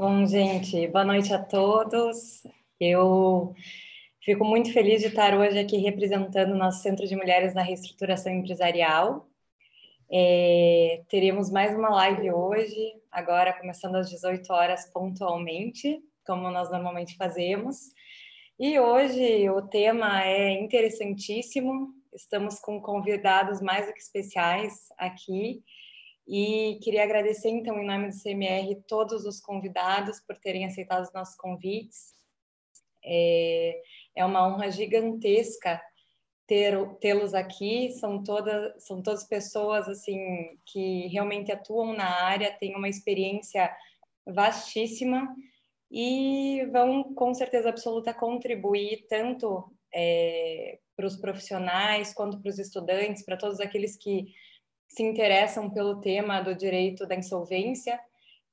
Bom, gente, boa noite a todos. Eu fico muito feliz de estar hoje aqui representando o nosso Centro de Mulheres na Reestruturação Empresarial. É, teremos mais uma live hoje, agora começando às 18 horas pontualmente, como nós normalmente fazemos. E hoje o tema é interessantíssimo, estamos com convidados mais do que especiais aqui. E queria agradecer, então, em nome do CMR, todos os convidados por terem aceitado os nossos convites. É, é uma honra gigantesca tê-los aqui. São todas, são todas pessoas assim que realmente atuam na área, têm uma experiência vastíssima e vão, com certeza absoluta, contribuir tanto é, para os profissionais quanto para os estudantes, para todos aqueles que se interessam pelo tema do direito da insolvência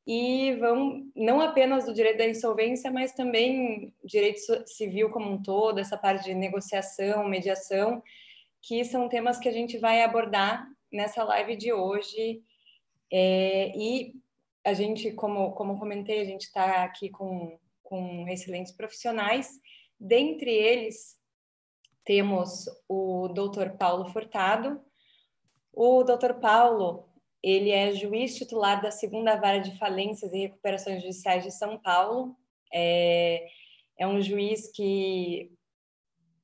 e vão não apenas do direito da insolvência, mas também direito civil como um todo, essa parte de negociação, mediação, que são temas que a gente vai abordar nessa live de hoje. É, e a gente, como, como comentei, a gente está aqui com, com excelentes profissionais. Dentre eles, temos o doutor Paulo Furtado, o Dr. Paulo, ele é juiz titular da segunda vara de falências e recuperações judiciais de São Paulo. É, é um juiz que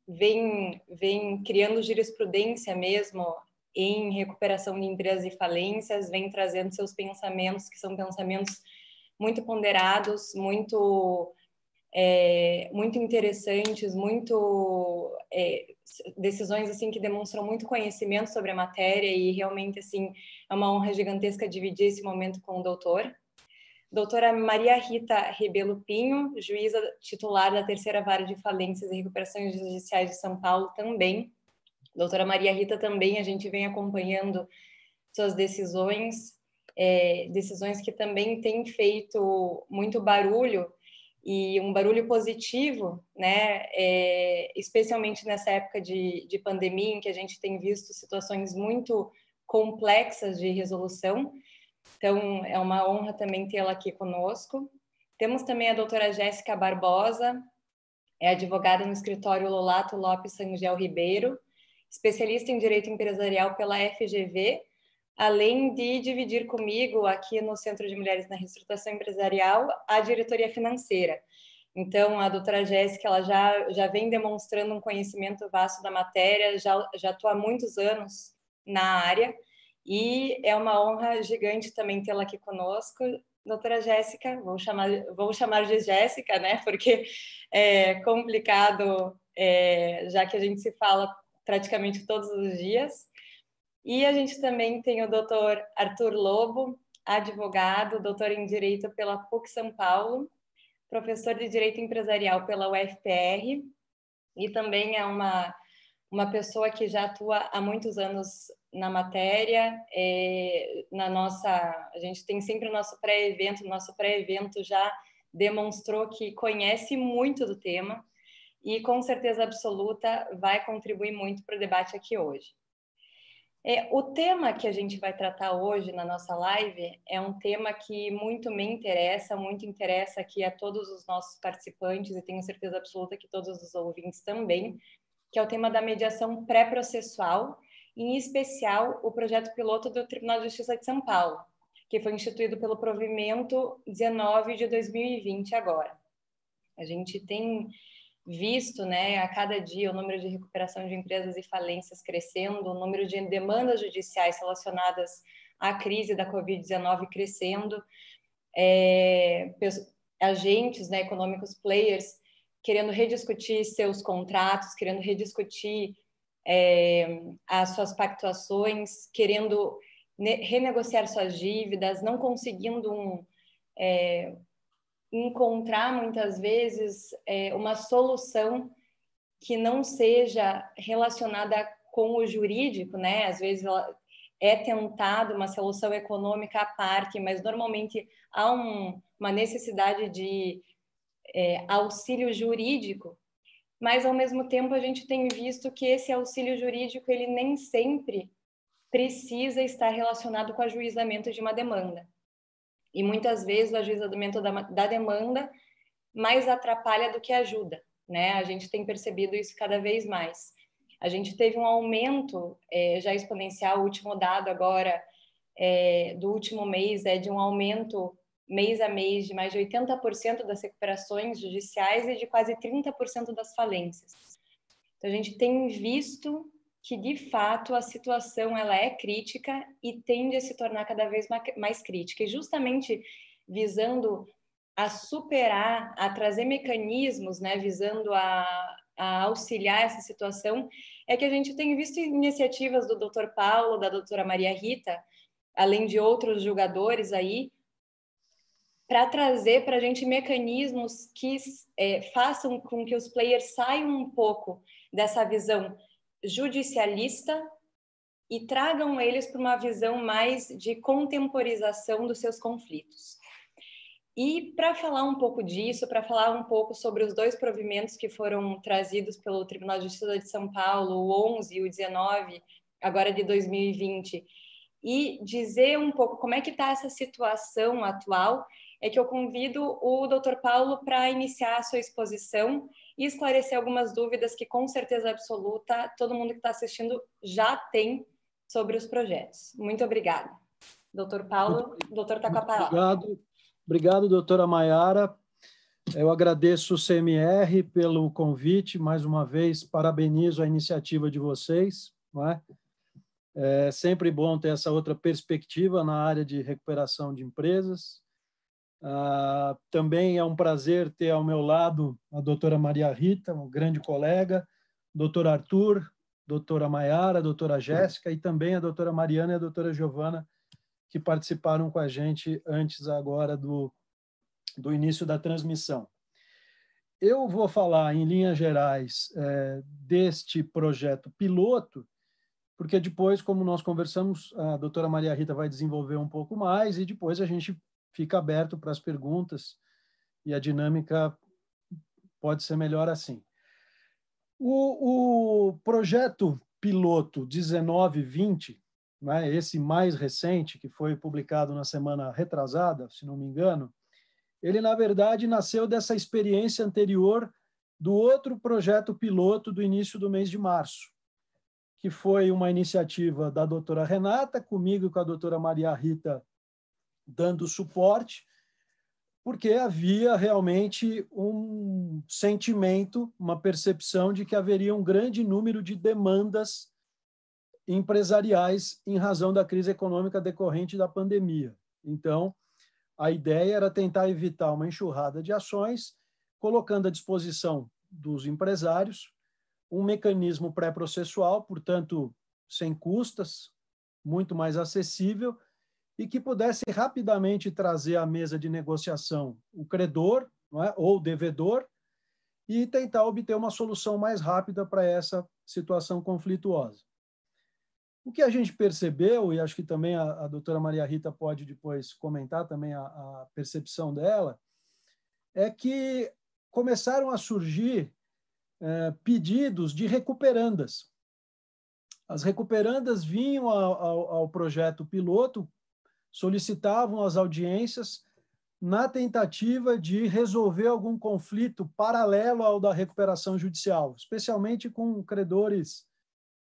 vem, vem criando jurisprudência mesmo em recuperação de empresas e falências, vem trazendo seus pensamentos, que são pensamentos muito ponderados, muito é, muito interessantes, muito é, decisões assim que demonstram muito conhecimento sobre a matéria e realmente assim é uma honra gigantesca dividir esse momento com o doutor. Doutora Maria Rita Rebelo Pinho, juíza titular da Terceira Vara de Falências e Recuperações Judiciais de São Paulo também. Doutora Maria Rita também a gente vem acompanhando suas decisões, é, decisões que também têm feito muito barulho e um barulho positivo, né? É, especialmente nessa época de, de pandemia, em que a gente tem visto situações muito complexas de resolução. Então, é uma honra também tê-la aqui conosco. Temos também a doutora Jéssica Barbosa, é advogada no escritório Lolato Lopes Sangel Ribeiro, especialista em direito empresarial pela FGV, além de dividir comigo aqui no Centro de Mulheres na Reestruturação Empresarial a diretoria financeira. Então, a doutora Jéssica ela já, já vem demonstrando um conhecimento vasto da matéria, já, já atua há muitos anos na área, e é uma honra gigante também tê-la aqui conosco. Doutora Jéssica, vou chamar, vou chamar de Jéssica, né? Porque é complicado, é, já que a gente se fala praticamente todos os dias. E a gente também tem o doutor Arthur Lobo, advogado, doutor em Direito pela PUC São Paulo, professor de Direito Empresarial pela UFPR e também é uma, uma pessoa que já atua há muitos anos na matéria. É, na nossa, a gente tem sempre o nosso pré-evento, nosso pré-evento já demonstrou que conhece muito do tema e com certeza absoluta vai contribuir muito para o debate aqui hoje. É, o tema que a gente vai tratar hoje na nossa live é um tema que muito me interessa, muito interessa aqui a todos os nossos participantes e tenho certeza absoluta que todos os ouvintes também, que é o tema da mediação pré-processual, em especial o projeto piloto do Tribunal de Justiça de São Paulo, que foi instituído pelo provimento 19 de 2020 agora. A gente tem visto, né, a cada dia o número de recuperação de empresas e falências crescendo, o número de demandas judiciais relacionadas à crise da Covid-19 crescendo, é, agentes né, econômicos, players, querendo rediscutir seus contratos, querendo rediscutir é, as suas pactuações, querendo renegociar suas dívidas, não conseguindo um, é, encontrar muitas vezes é, uma solução que não seja relacionada com o jurídico, né? Às vezes é tentado uma solução econômica à parte, mas normalmente há um, uma necessidade de é, auxílio jurídico. Mas ao mesmo tempo a gente tem visto que esse auxílio jurídico ele nem sempre precisa estar relacionado com ajuizamento de uma demanda. E muitas vezes o ajuizamento da, da demanda mais atrapalha do que ajuda, né? A gente tem percebido isso cada vez mais. A gente teve um aumento é, já exponencial, o último dado agora é, do último mês é de um aumento mês a mês de mais de 80% das recuperações judiciais e de quase 30% das falências. Então, a gente tem visto que, de fato, a situação ela é crítica e tende a se tornar cada vez mais crítica. E justamente visando a superar, a trazer mecanismos, né, visando a, a auxiliar essa situação, é que a gente tem visto iniciativas do Dr. Paulo, da doutora Maria Rita, além de outros julgadores aí, para trazer para a gente mecanismos que é, façam com que os players saiam um pouco dessa visão judicialista e tragam eles para uma visão mais de contemporização dos seus conflitos. E para falar um pouco disso, para falar um pouco sobre os dois provimentos que foram trazidos pelo Tribunal de Justiça de São Paulo, o 11 e o 19, agora de 2020, e dizer um pouco como é que está essa situação atual, é que eu convido o Dr. Paulo para iniciar a sua exposição e esclarecer algumas dúvidas que, com certeza absoluta, todo mundo que está assistindo já tem sobre os projetos. Muito obrigada. Doutor Paulo, o doutor está com a palavra. Obrigado, obrigado, doutora Maiara. Eu agradeço o CMR pelo convite, mais uma vez, parabenizo a iniciativa de vocês. Não é? é sempre bom ter essa outra perspectiva na área de recuperação de empresas. Ah, também é um prazer ter ao meu lado a doutora Maria Rita, um grande colega, doutor Arthur, doutora Maiara, doutora Jéssica e também a doutora Mariana e a doutora Giovana, que participaram com a gente antes agora do, do início da transmissão. Eu vou falar, em linhas gerais, é, deste projeto piloto, porque depois, como nós conversamos, a doutora Maria Rita vai desenvolver um pouco mais e depois a gente fica aberto para as perguntas e a dinâmica pode ser melhor assim. O, o projeto piloto 1920, né, esse mais recente, que foi publicado na semana retrasada, se não me engano, ele, na verdade, nasceu dessa experiência anterior do outro projeto piloto do início do mês de março, que foi uma iniciativa da doutora Renata, comigo e com a doutora Maria Rita dando suporte, porque havia realmente um sentimento, uma percepção de que haveria um grande número de demandas empresariais em razão da crise econômica decorrente da pandemia. Então, a ideia era tentar evitar uma enxurrada de ações, colocando à disposição dos empresários um mecanismo pré-processual, portanto, sem custas, muito mais acessível, e que pudesse rapidamente trazer à mesa de negociação o credor é? ou o devedor e tentar obter uma solução mais rápida para essa situação conflituosa. O que a gente percebeu, e acho que também a, a doutora Maria Rita pode depois comentar também a, a percepção dela, é que começaram a surgir é, pedidos de recuperandas. As recuperandas vinham ao, ao, ao projeto piloto solicitavam as audiências na tentativa de resolver algum conflito paralelo ao da recuperação judicial, especialmente com credores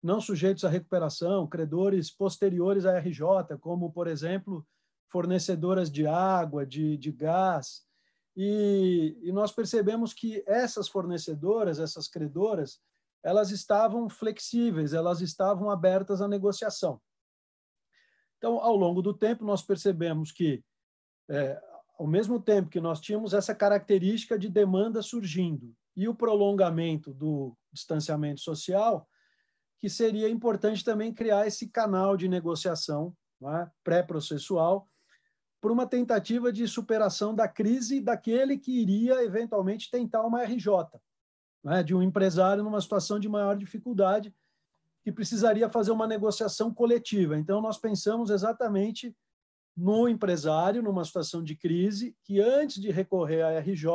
não sujeitos à recuperação, credores posteriores à RJ, como, por exemplo, fornecedoras de água, de, de gás. E, e nós percebemos que essas fornecedoras, essas credoras, elas estavam flexíveis, elas estavam abertas à negociação. Então, ao longo do tempo, nós percebemos que, é, ao mesmo tempo que nós tínhamos essa característica de demanda surgindo e o prolongamento do distanciamento social, que seria importante também criar esse canal de negociação é, pré-processual por uma tentativa de superação da crise daquele que iria eventualmente tentar uma RJ, é, de um empresário numa situação de maior dificuldade que precisaria fazer uma negociação coletiva. Então, nós pensamos exatamente no empresário, numa situação de crise, que antes de recorrer à RJ,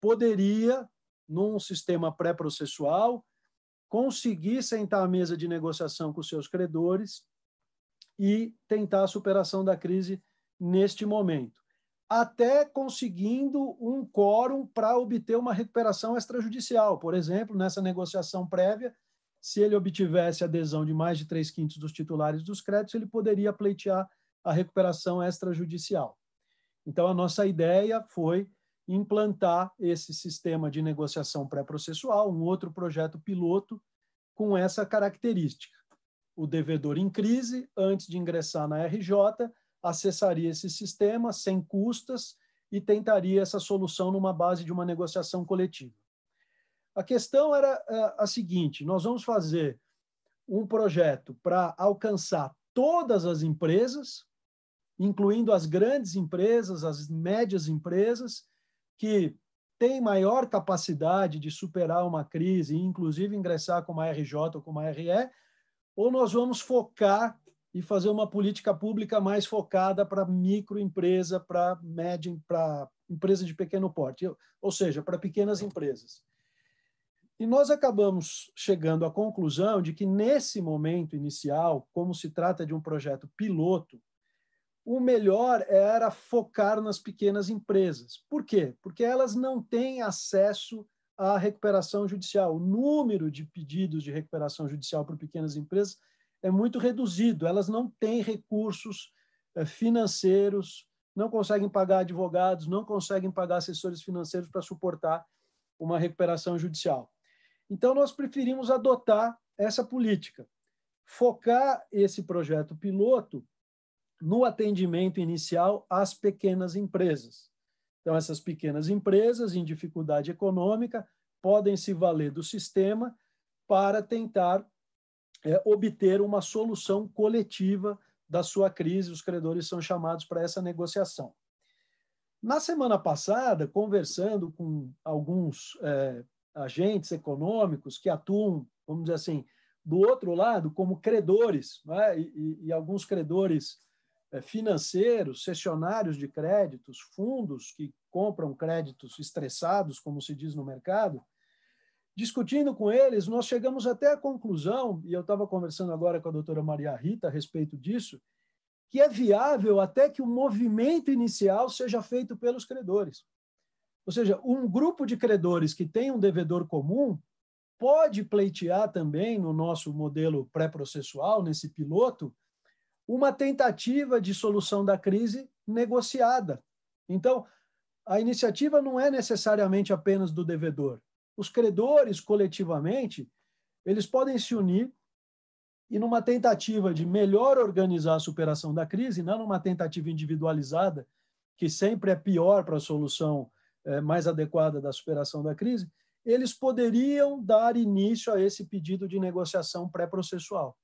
poderia, num sistema pré-processual, conseguir sentar à mesa de negociação com seus credores e tentar a superação da crise neste momento, até conseguindo um quórum para obter uma recuperação extrajudicial. Por exemplo, nessa negociação prévia, se ele obtivesse adesão de mais de três quintos dos titulares dos créditos, ele poderia pleitear a recuperação extrajudicial. Então, a nossa ideia foi implantar esse sistema de negociação pré-processual, um outro projeto piloto com essa característica. O devedor em crise, antes de ingressar na RJ, acessaria esse sistema sem custas e tentaria essa solução numa base de uma negociação coletiva. A questão era é, a seguinte: nós vamos fazer um projeto para alcançar todas as empresas, incluindo as grandes empresas, as médias empresas, que têm maior capacidade de superar uma crise e, inclusive, ingressar com uma RJ ou com uma RE, ou nós vamos focar e fazer uma política pública mais focada para microempresa, para média, para empresa de pequeno porte, ou seja, para pequenas empresas. E nós acabamos chegando à conclusão de que, nesse momento inicial, como se trata de um projeto piloto, o melhor era focar nas pequenas empresas. Por quê? Porque elas não têm acesso à recuperação judicial. O número de pedidos de recuperação judicial por pequenas empresas é muito reduzido. Elas não têm recursos eh, financeiros, não conseguem pagar advogados, não conseguem pagar assessores financeiros para suportar uma recuperação judicial. Então, nós preferimos adotar essa política, focar esse projeto piloto no atendimento inicial às pequenas empresas. Então, essas pequenas empresas em dificuldade econômica podem se valer do sistema para tentar é, obter uma solução coletiva da sua crise. Os credores são chamados para essa negociação. Na semana passada, conversando com alguns é, agentes econômicos que atuam, vamos dizer assim, do outro lado, como credores, né? e, e, alguns credores é, financeiros, cessionários de créditos, fundos que compram créditos estressados, como se diz no mercado, discutindo com eles, nós chegamos até a conclusão, e eu estava conversando agora com a doutora Maria Rita a respeito disso, que é viável até que o movimento inicial seja feito pelos credores. Ou seja, um grupo de credores que tem um devedor comum pode pleitear também, no nosso modelo pré-processual, nesse piloto, uma tentativa de solução da crise negociada. Então, a iniciativa não é necessariamente apenas do devedor. Os credores, coletivamente, eles podem se unir e, numa tentativa de melhor organizar a superação da crise, não numa tentativa individualizada, que sempre é pior para a solução mais adequada da superação da crise, eles poderiam dar início a esse pedido de negociação pré-processual.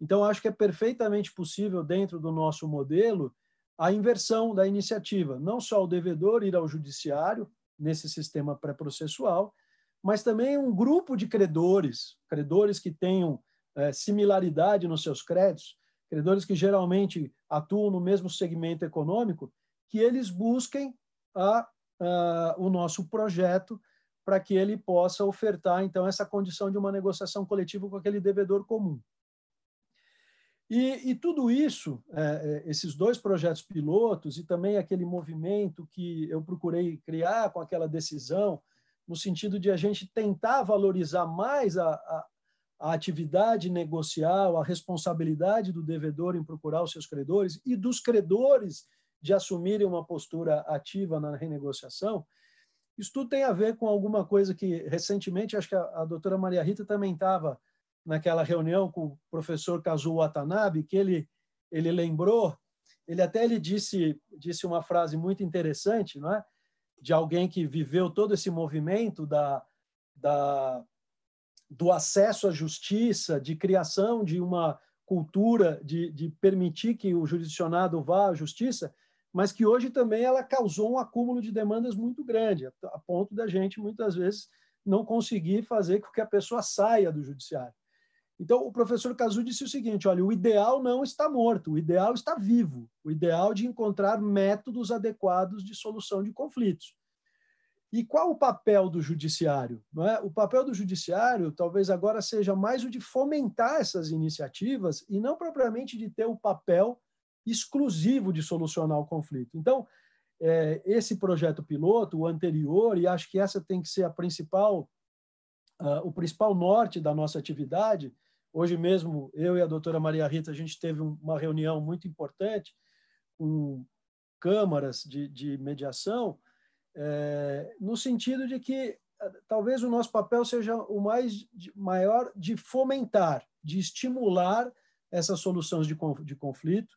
Então, acho que é perfeitamente possível, dentro do nosso modelo, a inversão da iniciativa. Não só o devedor ir ao judiciário, nesse sistema pré-processual, mas também um grupo de credores, credores que tenham é, similaridade nos seus créditos, credores que geralmente atuam no mesmo segmento econômico, que eles busquem a, a, o nosso projeto para que ele possa ofertar, então, essa condição de uma negociação coletiva com aquele devedor comum. E, e tudo isso, é, é, esses dois projetos pilotos e também aquele movimento que eu procurei criar com aquela decisão, no sentido de a gente tentar valorizar mais a, a, a atividade negocial, a responsabilidade do devedor em procurar os seus credores e dos credores de assumirem uma postura ativa na renegociação, isso tudo tem a ver com alguma coisa que recentemente, acho que a, a doutora Maria Rita também estava naquela reunião com o professor Kazuo Watanabe, que ele, ele lembrou, ele até ele disse, disse uma frase muito interessante, não é? de alguém que viveu todo esse movimento da, da, do acesso à justiça, de criação de uma cultura de, de permitir que o jurisdicionado vá à justiça, mas que hoje também ela causou um acúmulo de demandas muito grande, a ponto da gente, muitas vezes, não conseguir fazer com que a pessoa saia do judiciário. Então, o professor Cazu disse o seguinte: olha, o ideal não está morto, o ideal está vivo, o ideal de encontrar métodos adequados de solução de conflitos. E qual o papel do judiciário? É? O papel do judiciário talvez agora seja mais o de fomentar essas iniciativas e não propriamente de ter o papel exclusivo de solucionar o conflito. Então, é, esse projeto piloto, o anterior, e acho que essa tem que ser a principal, uh, o principal norte da nossa atividade. Hoje mesmo, eu e a doutora Maria Rita, a gente teve uma reunião muito importante com câmaras de, de mediação, é, no sentido de que ah, talvez o nosso papel seja o mais maior de fomentar, de estimular essas soluções de, de conflito,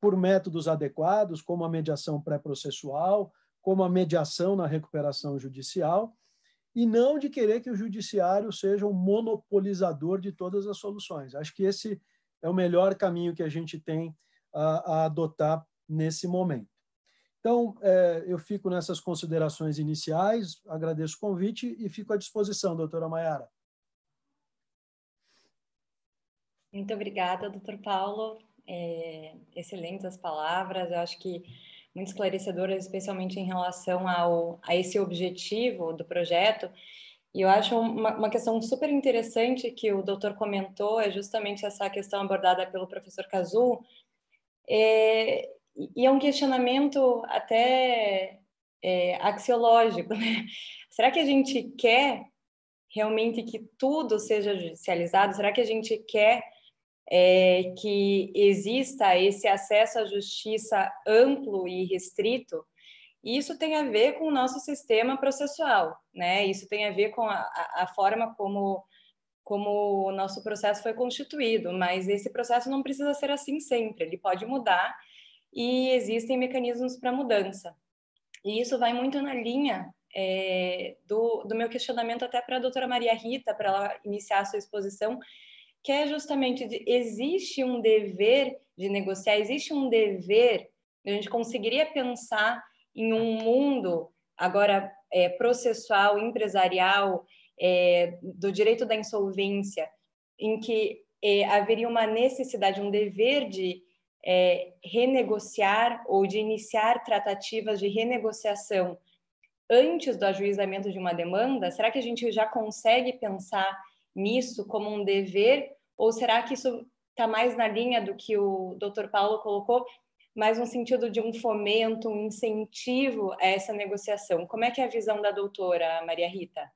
por métodos adequados, como a mediação pré-processual, como a mediação na recuperação judicial, e não de querer que o judiciário seja um monopolizador de todas as soluções. Acho que esse é o melhor caminho que a gente tem a, a adotar nesse momento. Então, é, eu fico nessas considerações iniciais, agradeço o convite e fico à disposição, doutora Maiara. Muito obrigada, doutor Paulo é, excelentes as palavras, eu acho que muito esclarecedoras, especialmente em relação ao, a esse objetivo do projeto. E eu acho uma, uma questão super interessante que o doutor comentou, é justamente essa questão abordada pelo professor Cazu, é, e é um questionamento até é, axiológico. Né? Será que a gente quer realmente que tudo seja judicializado? Será que a gente quer é, que exista esse acesso à justiça amplo e restrito, isso tem a ver com o nosso sistema processual, né? Isso tem a ver com a, a forma como, como o nosso processo foi constituído, mas esse processo não precisa ser assim sempre, ele pode mudar e existem mecanismos para mudança. E isso vai muito na linha é, do, do meu questionamento até para a doutora Maria Rita, para ela iniciar a sua exposição, que é justamente de, existe um dever de negociar, existe um dever, a gente conseguiria pensar em um mundo agora é, processual, empresarial, é, do direito da insolvência, em que é, haveria uma necessidade, um dever de é, renegociar ou de iniciar tratativas de renegociação antes do ajuizamento de uma demanda? Será que a gente já consegue pensar nisso como um dever, ou será que isso está mais na linha do que o Dr. Paulo colocou, mais no sentido de um fomento, um incentivo a essa negociação? Como é que é a visão da doutora Maria Rita?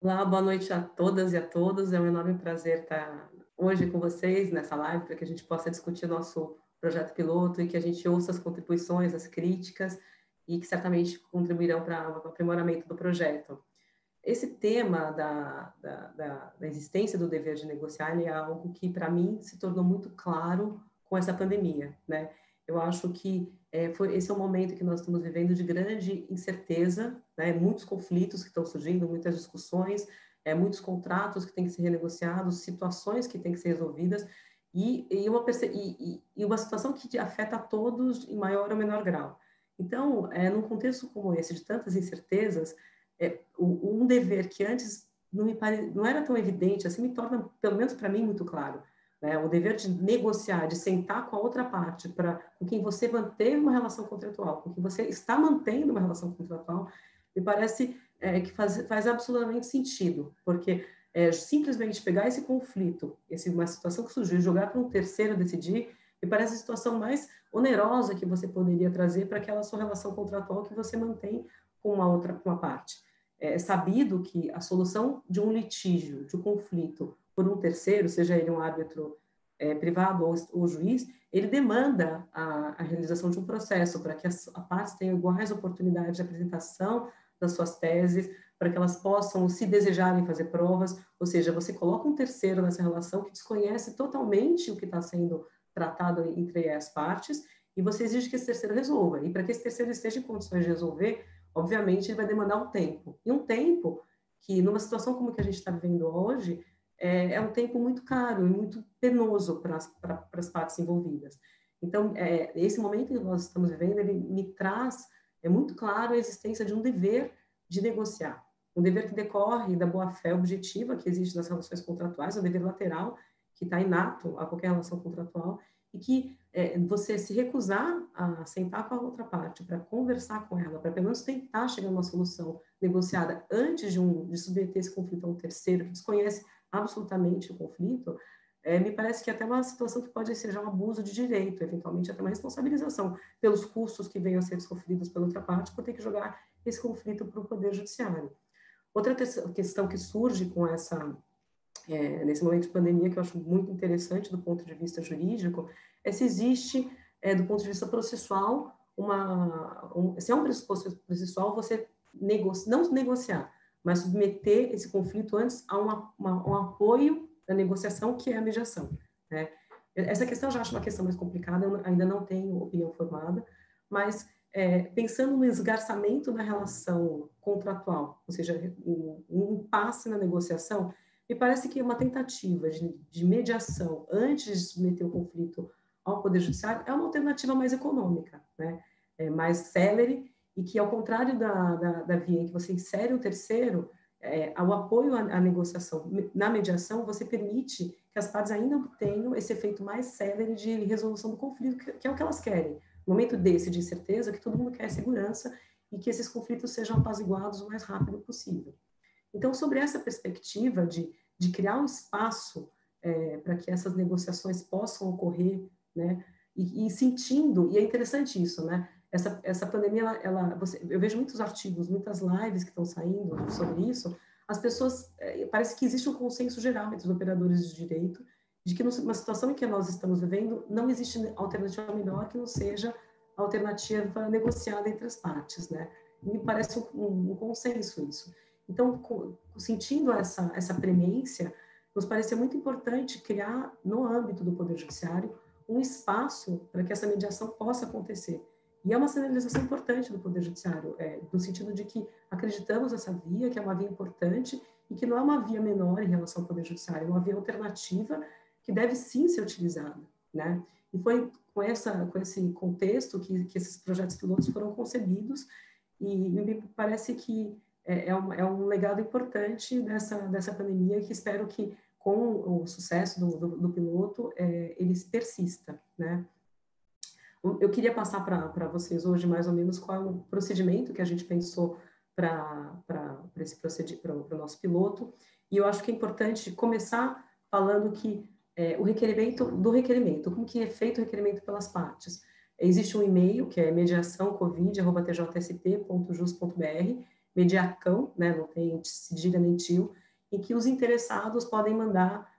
Olá, boa noite a todas e a todos. É um enorme prazer estar hoje com vocês nessa live para que a gente possa discutir nosso projeto piloto e que a gente ouça as contribuições, as críticas e que certamente contribuirão para o aprimoramento do projeto esse tema da, da, da, da, existência do dever de negociar é algo que, para mim, se tornou muito claro com essa pandemia, né? Eu acho que é, foi, esse é um momento que nós estamos vivendo de grande incerteza, né? Muitos conflitos que estão surgindo, muitas discussões, é, muitos contratos que têm que ser renegociados, situações que têm que ser resolvidas, e, e, uma, e, e uma situação que afeta a todos em maior ou menor grau. Então, é, num contexto como esse, de tantas incertezas, é, um dever que antes não, me pare, não era tão evidente, assim me torna, pelo menos para mim, muito claro. Né? O dever de negociar, de sentar com a outra parte, para com quem você manteve uma relação contratual, com quem você está mantendo uma relação contratual, me parece é, que faz, faz absolutamente sentido, porque é, simplesmente pegar esse conflito, esse, uma situação que surgiu, jogar para um terceiro decidir, me parece a situação mais onerosa que você poderia trazer para aquela sua relação contratual que você mantém com uma outra com uma parte é sabido que a solução de um litígio, de um conflito por um terceiro, seja ele um árbitro é, privado ou, ou, juiz, ele demanda a, a, realização de um processo para que as, as partes tenham iguais oportunidades de apresentação das suas teses, para que elas possam, se desejarem, fazer provas, ou seja, você coloca um terceiro nessa relação que desconhece totalmente o que está sendo tratado entre as partes, e você exige que esse terceiro resolva. E para que esse terceiro esteja em condições de resolver, obviamente ele vai demandar um tempo. E um tempo que, numa situação como que a gente está vivendo hoje, é, é, um tempo muito caro e muito penoso para as partes envolvidas. Então, é, esse momento que nós estamos vivendo, ele me traz, é muito claro a existência de um dever de negociar. Um dever que decorre da boa-fé objetiva que existe nas relações contratuais, um dever lateral que está inato a qualquer relação contratual e que é, você se recusar a sentar com a outra parte para conversar com ela, para pelo menos tentar chegar a uma solução negociada antes de, um, de submeter esse conflito a um terceiro que desconhece absolutamente o conflito, é, me parece que é até uma situação que pode ser já um abuso de direito, eventualmente até uma responsabilização pelos custos que venham a ser sofridos pela outra parte, por ter que jogar esse conflito para o Poder Judiciário. Outra questão que surge com essa, é, nesse momento de pandemia, que eu acho muito interessante do ponto de vista jurídico, é se existe, é, do ponto de vista processual, uma, um, se é um pressuposto processual, você negocia, não negociar, mas submeter esse conflito antes a uma, uma, um apoio da negociação, que é a mediação. Né? Essa questão eu já acho uma questão mais complicada, eu ainda não tenho opinião formada, mas é, pensando no esgarçamento da relação contratual, ou seja, um, um impasse na negociação, me parece que uma tentativa de, de mediação antes de submeter o conflito ao Poder Judiciário é uma alternativa mais econômica, né? é mais célere e que, ao contrário da, da, da via em que você insere o terceiro, é, o apoio à, à, negociação na mediação, você permite que as partes ainda obtenham esse efeito mais célere de resolução do conflito, que, que é o que elas querem. No momento desse de incerteza, que todo mundo quer segurança e que esses conflitos sejam apaziguados o mais rápido possível. Então, sobre essa perspectiva de, de criar um espaço é, para que essas negociações possam ocorrer, né, e, e, sentindo, e é interessante isso, né, essa, essa pandemia, ela, ela você, eu vejo muitos artigos, muitas lives que estão saindo sobre isso, as pessoas, é, parece que existe um consenso geral entre os operadores de direito de que numa situação em que nós estamos vivendo, não existe alternativa melhor que não seja a alternativa negociada entre as partes, né? Me parece um, um consenso isso. Então, com, sentindo essa, essa premência, nos parecia muito importante criar, no âmbito do Poder Judiciário, um espaço para que essa mediação possa acontecer. E é uma sinalização importante do Poder Judiciário, é, no sentido de que acreditamos nessa via, que é uma via importante e que não é uma via menor em relação ao Poder Judiciário, é uma via alternativa que deve sim ser utilizada, né? E foi com, essa, com esse contexto que, que esses projetos pilotos foram concebidos e me parece que é, é, um, é um legado importante dessa, dessa pandemia que espero que com o sucesso do, do, do piloto é, ele persista, né? Eu queria passar para vocês hoje mais ou menos qual é o procedimento que a gente pensou para o nosso piloto. E eu acho que é importante começar falando que é, o requerimento do requerimento, como que é feito o requerimento pelas partes. Existe um e-mail que é mediaçãocovid.tjsp.jus.br, mediacão, né, não tem cedilha nem tio, em que os interessados podem mandar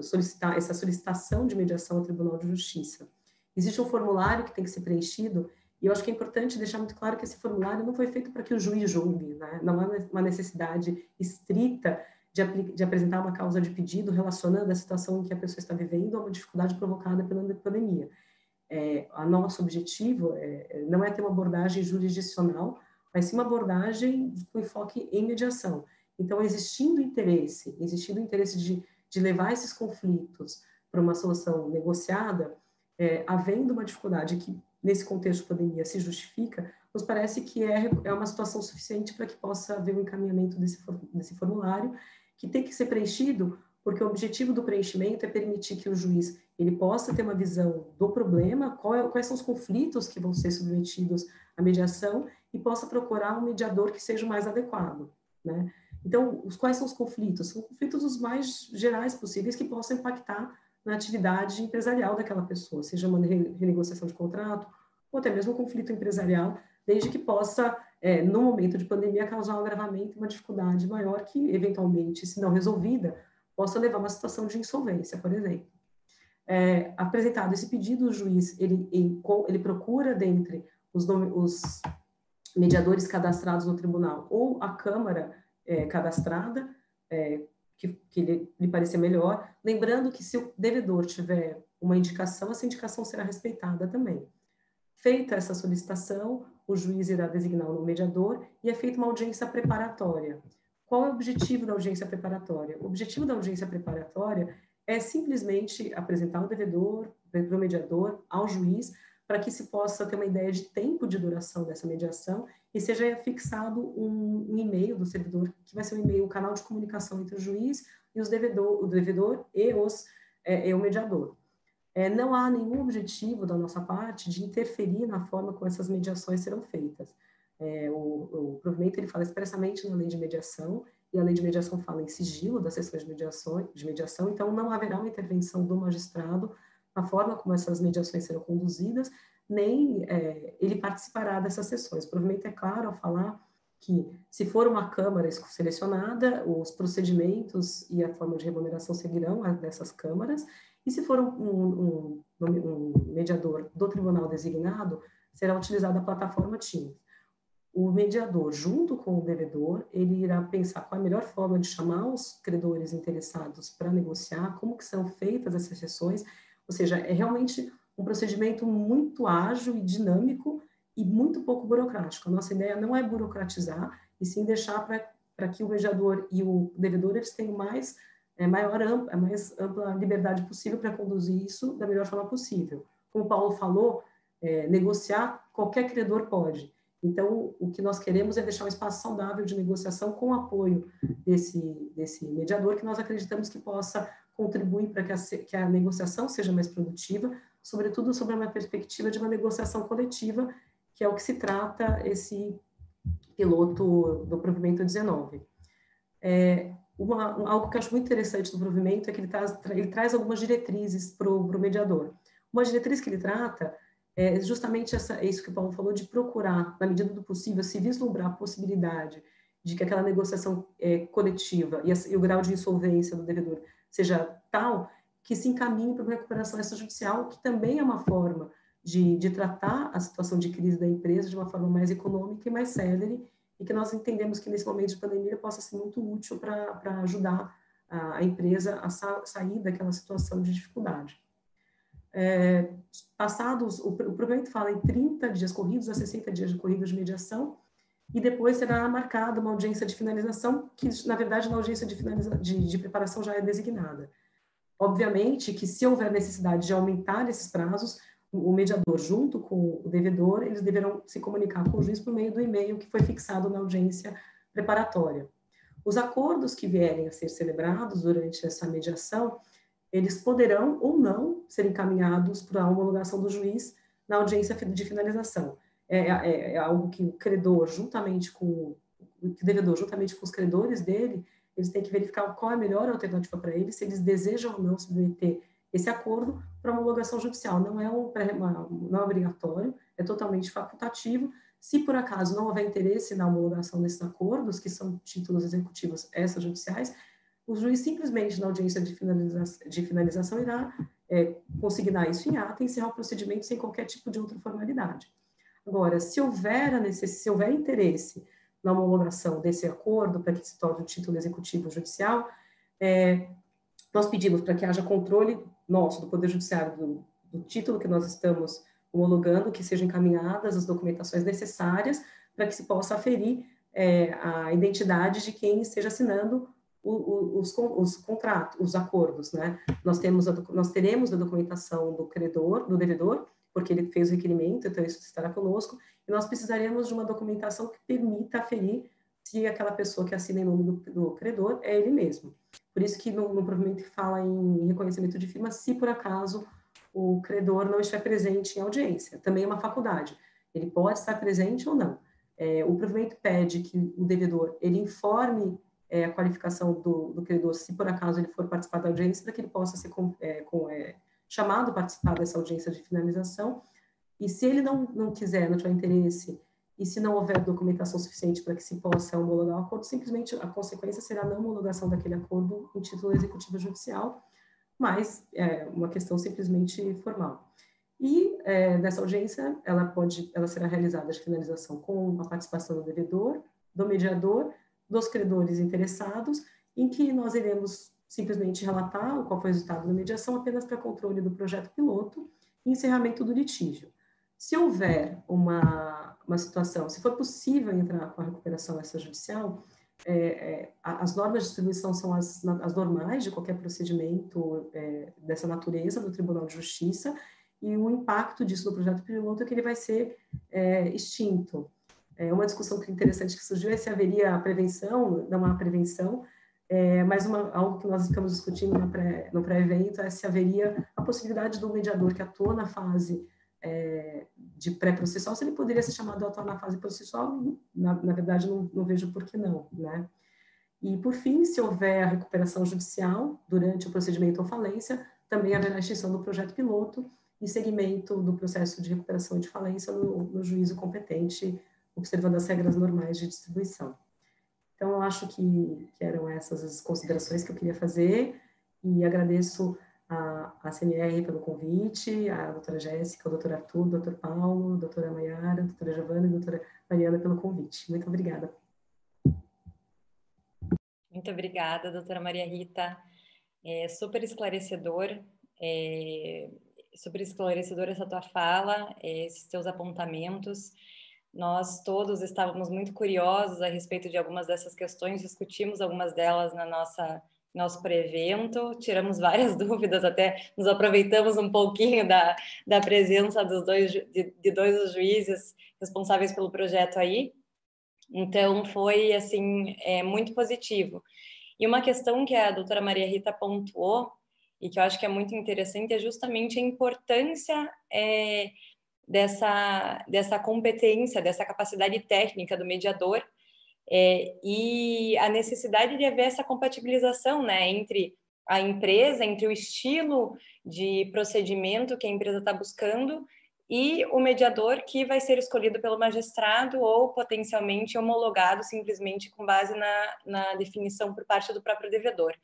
solicitar essa solicitação de mediação ao Tribunal de Justiça. Existe um formulário que tem que ser preenchido, e eu acho que é importante deixar muito claro que esse formulário não foi feito para que o juiz julgue, né? não há uma necessidade estrita de, de, apresentar uma causa de pedido relacionando a situação em que a pessoa está vivendo a uma dificuldade provocada pela pandemia. É, a nosso objetivo é, é, não é ter uma abordagem jurisdicional, mas sim uma abordagem com enfoque em mediação. Então, existindo interesse, existindo interesse de, de levar esses conflitos para uma solução negociada, é, havendo uma dificuldade que, nesse contexto de pandemia, se justifica, nos parece que é, é uma situação suficiente para que possa haver um encaminhamento desse, desse formulário, que tem que ser preenchido, porque o objetivo do preenchimento é permitir que o juiz ele possa ter uma visão do problema, qual, quais são os conflitos que vão ser submetidos à mediação e possa procurar um mediador que seja o mais adequado, né? Então, os, quais são os conflitos? São conflitos os mais gerais possíveis que possam impactar na atividade empresarial daquela pessoa, seja uma renegociação de contrato ou até mesmo um conflito empresarial, desde que possa, é, no momento de pandemia, causar um agravamento, uma dificuldade maior que, eventualmente, se não resolvida, possa levar a uma situação de insolvência, por exemplo. É, apresentado esse pedido, o juiz ele, ele, ele procura dentre os, os, mediadores cadastrados no tribunal ou a Câmara é, cadastrada, é, que, que lhe, lhe parecer melhor, lembrando que se o devedor tiver uma indicação, essa indicação será respeitada também. Feita essa solicitação, o juiz irá designar um mediador e é feita uma audiência preparatória. Qual é o objetivo da audiência preparatória? O objetivo da audiência preparatória é simplesmente apresentar o devedor, para o mediador, ao juiz, para que se possa ter uma ideia de tempo de duração dessa mediação e seja fixado um, um e-mail do servidor, que vai ser um e-mail, um canal de comunicação entre o juiz e os devedor, o devedor e, os, é, e o mediador. É, não há nenhum objetivo da nossa parte de interferir na forma como essas mediações serão feitas. É, o, o provimento ele fala expressamente na lei de mediação e a lei de mediação fala em sigilo das sessões de mediação, de mediação, então não haverá uma intervenção do magistrado na forma como essas mediações serão conduzidas, nem é, ele participará dessas sessões. Provavelmente é claro ao falar que, se for uma Câmara selecionada, os procedimentos e a forma de remuneração seguirão dessas câmaras, e se for um, um, um, um mediador do tribunal designado, será utilizada a plataforma Teams. O mediador, junto com o devedor, ele irá pensar qual a melhor forma de chamar os credores interessados para negociar, como que são feitas essas sessões, ou seja, é realmente um procedimento muito ágil e dinâmico e muito pouco burocrático. A nossa ideia não é burocratizar, e sim deixar para que o mediador e o devedor eles tenham mais, é, maior ampla, mais ampla liberdade possível para conduzir isso da melhor forma possível. Como o Paulo falou, é, negociar qualquer credor pode. Então, o que nós queremos é deixar um espaço saudável de negociação com o apoio desse, desse mediador, que nós acreditamos que possa contribuir para que a, que a negociação seja mais produtiva, sobretudo sobre uma perspectiva de uma negociação coletiva, que é o que se trata esse piloto do provimento 19. É, uma, algo que eu acho muito interessante do provimento é que ele, traz, ele traz algumas diretrizes para o mediador. Uma diretriz que ele trata é justamente essa, é isso que o Paulo falou, de procurar, na medida do possível, se vislumbrar a possibilidade de que aquela negociação é, coletiva e, a, e, o grau de insolvência do devedor seja tal que se encaminhe para uma recuperação extrajudicial, que também é uma forma de, de tratar a situação de crise da empresa de uma forma mais econômica e mais célere, e que nós entendemos que nesse momento de pandemia possa ser muito útil para ajudar a, empresa a sa, sair daquela situação de dificuldade. É, passados, o, o fala em 30 dias corridos a 60 dias de corridas de mediação, e depois será marcada uma audiência de finalização, que na verdade na audiência de, de, de preparação já é designada. Obviamente que se houver necessidade de aumentar esses prazos, o mediador junto com o devedor, eles deverão se comunicar com o juiz por meio do e-mail que foi fixado na audiência preparatória. Os acordos que vierem a ser celebrados durante essa mediação, eles poderão ou não ser encaminhados para a homologação do juiz na audiência de finalização. É, é, é algo que o credor, juntamente com o devedor, juntamente com os credores dele, eles têm que verificar qual é a melhor alternativa para eles, se eles desejam ou não submeter esse acordo para homologação judicial. Não é, um, não é obrigatório, é totalmente facultativo. Se por acaso não houver interesse na homologação desses acordos, que são títulos executivos extrajudiciais, o juiz simplesmente na audiência de, finaliza de finalização irá é, consignar isso em ata e encerrar o procedimento sem qualquer tipo de outra formalidade. Agora, se houver, a necess... se houver interesse na homologação desse acordo para que se torne o título executivo judicial, é, nós pedimos para que haja controle nosso, do Poder Judiciário, do, do título que nós estamos homologando, que sejam encaminhadas as documentações necessárias para que se possa aferir é, a identidade de quem esteja assinando os, os, contratos, os acordos, né? Nós temos a, nós teremos a documentação do credor, do devedor, porque ele fez o requerimento, então isso estará conosco, e nós precisaremos de uma documentação que permita aferir se aquela pessoa que assina em nome do, do credor é ele mesmo. Por isso que no, no provimento que fala em reconhecimento de firma, se por acaso o credor não estiver presente em audiência, também é uma faculdade. Ele pode estar presente ou não. É, o provimento pede que o devedor ele informe é, a qualificação do, do, credor, se por acaso ele for participar da audiência, para que ele possa ser com, é, com, é, chamado a participar dessa audiência de finalização. E se ele não, não quiser, não tiver interesse, e se não houver documentação suficiente para que se possa homologar o acordo, simplesmente a consequência será a não homologação daquele acordo em título executivo judicial, mas é uma questão simplesmente formal. E é, nessa audiência, ela pode, ela será realizada de finalização com a participação do devedor, do mediador dos credores interessados, em que nós iremos simplesmente relatar qual foi o resultado da mediação apenas para controle do projeto piloto e encerramento do litígio. Se houver uma, uma situação, se for possível entrar com a recuperação extrajudicial, é, é, as normas de distribuição são as, as normais de qualquer procedimento é, dessa natureza do Tribunal de Justiça, e o impacto disso no projeto piloto é que ele vai ser é, extinto. É uma discussão que interessante que surgiu é se haveria prevenção, não há prevenção, é, mas uma, algo que nós ficamos discutindo no pré-evento é se haveria a possibilidade do mediador que atua na fase é, de pré-processual, se ele poderia ser chamado a atuar na fase processual, na, na verdade não, não, vejo por que não, né? E, por fim, se houver a recuperação judicial durante o procedimento ou falência, também haverá a extinção do projeto piloto e seguimento do processo de recuperação de falência no, no juízo competente, observando as regras normais de distribuição. Então, eu acho que, que eram essas as considerações que eu queria fazer e agradeço a, a CNR pelo convite, a doutora Jéssica, o doutor Arthur, o doutor Paulo, a doutora Maiara, a doutora Giovana e a doutora Mariana pelo convite. Muito obrigada. Muito obrigada, doutora Maria Rita. É super esclarecedor, é, super esclarecedor essa tua fala, é, esses teus apontamentos. Nós todos estávamos muito curiosos a respeito de algumas dessas questões, discutimos algumas delas na nossa nosso pré-evento, tiramos várias dúvidas, até nos aproveitamos um pouquinho da, da presença dos dois, de, de dois dos juízes responsáveis pelo projeto aí. Então, foi, assim, é, muito positivo. E uma questão que a doutora Maria Rita pontuou, e que eu acho que é muito interessante, é justamente a importância é, dessa, dessa competência, dessa capacidade técnica do mediador, é, e a necessidade de haver essa compatibilização né, entre a empresa, entre o estilo de procedimento que a empresa está buscando e o mediador que vai ser escolhido pelo magistrado ou potencialmente homologado simplesmente com base na, na definição por parte do próprio devedor.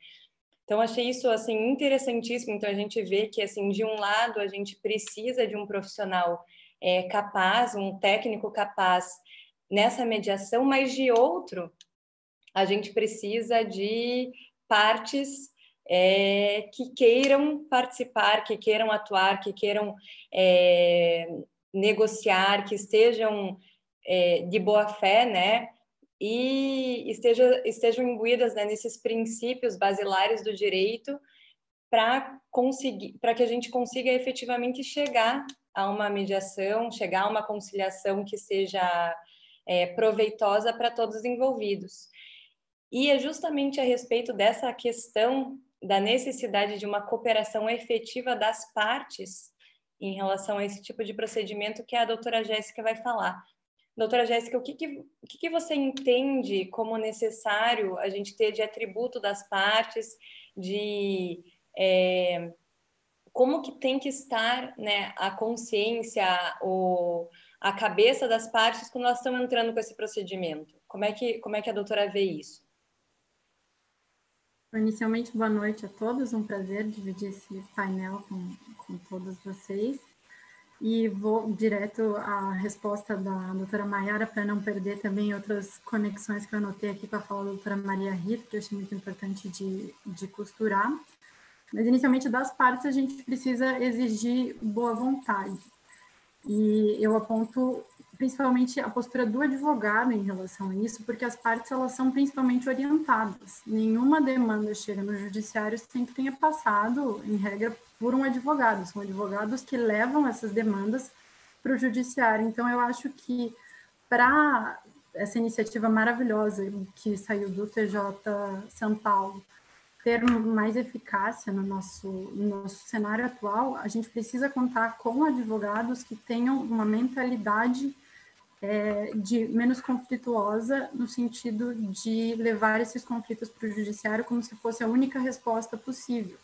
Então achei isso assim interessantíssimo. Então a gente vê que assim de um lado a gente precisa de um profissional é, capaz, um técnico capaz nessa mediação, mas de outro, a gente precisa de partes é, que queiram participar, que queiram atuar, que queiram é, negociar, que estejam é, de boa fé, né? E esteja, estejam imbuídas né, nesses princípios basilares do direito para conseguir, para que a gente consiga efetivamente chegar a uma mediação, chegar a uma conciliação que seja é, proveitosa para todos os envolvidos. E é justamente a respeito dessa questão da necessidade de uma cooperação efetiva das partes em relação a esse tipo de procedimento que a doutora Jéssica vai falar. Doutora Jéssica, o que, que, o que, que você entende como necessário a gente ter de atributo das partes, de é, como que tem que estar né, a consciência, o, a cabeça das partes quando elas estão entrando com esse procedimento? Como é que, como é que a doutora vê isso? Inicialmente, boa noite a todos, um prazer dividir esse painel com, com todos vocês. E vou direto à resposta da doutora Maiara, para não perder também outras conexões que eu anotei aqui com a fala da doutora Maria Rita, que eu achei muito importante de, de costurar. Mas, inicialmente, das partes, a gente precisa exigir boa vontade. E eu aponto principalmente a postura do advogado em relação a isso, porque as partes elas são principalmente orientadas. Nenhuma demanda chega no judiciário sem que tenha passado, em regra, por um advogado. São advogados que levam essas demandas para o judiciário. Então, eu acho que para essa iniciativa maravilhosa que saiu do TJ São Paulo, ter mais eficácia no nosso, no nosso cenário atual, a gente precisa contar com advogados que tenham uma mentalidade é, de menos conflituosa, no sentido de levar esses conflitos para o judiciário como se fosse a única resposta possível.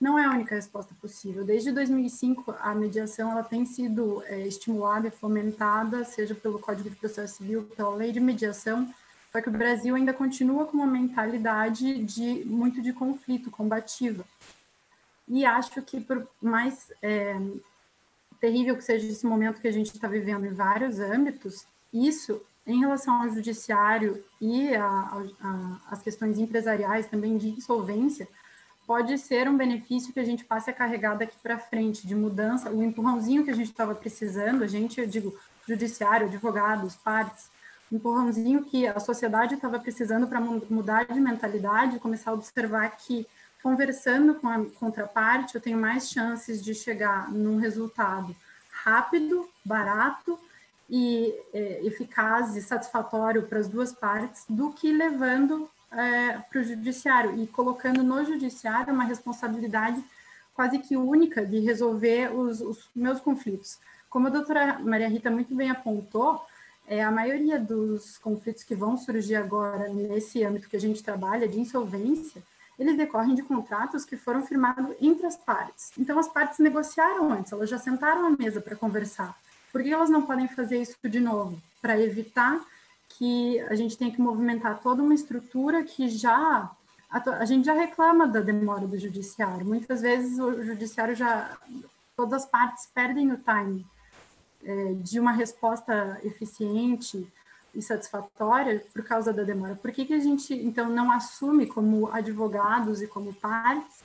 Não é a única resposta possível. Desde 2005, a mediação ela tem sido é, estimulada e fomentada, seja pelo Código de Processo Civil, pela Lei de Mediação, só que o Brasil ainda continua com uma mentalidade de muito de conflito, combativa. E acho que por mais é, terrível que seja esse momento que a gente está vivendo em vários âmbitos, isso em relação ao judiciário e às questões empresariais também de insolvência, pode ser um benefício que a gente passe a carregar daqui para frente, de mudança, o empurrãozinho que a gente estava precisando, a gente, eu digo, judiciário, advogados, partes, empurrãozinho que a sociedade estava precisando para mudar de mentalidade, começar a observar que conversando com a contraparte eu tenho mais chances de chegar num resultado rápido, barato e é, eficaz e satisfatório para as duas partes do que levando é, para o judiciário e colocando no judiciário uma responsabilidade quase que única de resolver os, os meus conflitos. Como a doutora Maria Rita muito bem apontou, é, a maioria dos conflitos que vão surgir agora nesse âmbito que a gente trabalha de insolvência, eles decorrem de contratos que foram firmados entre as partes. Então, as partes negociaram antes, elas já sentaram à mesa para conversar. Por que elas não podem fazer isso de novo? Para evitar que a gente tenha que movimentar toda uma estrutura que já a, gente já reclama da demora do judiciário. Muitas vezes o judiciário já todas as partes perdem o time é, de uma resposta eficiente e satisfatória por causa da demora. Por que, que a gente, então, não assume como advogados e como partes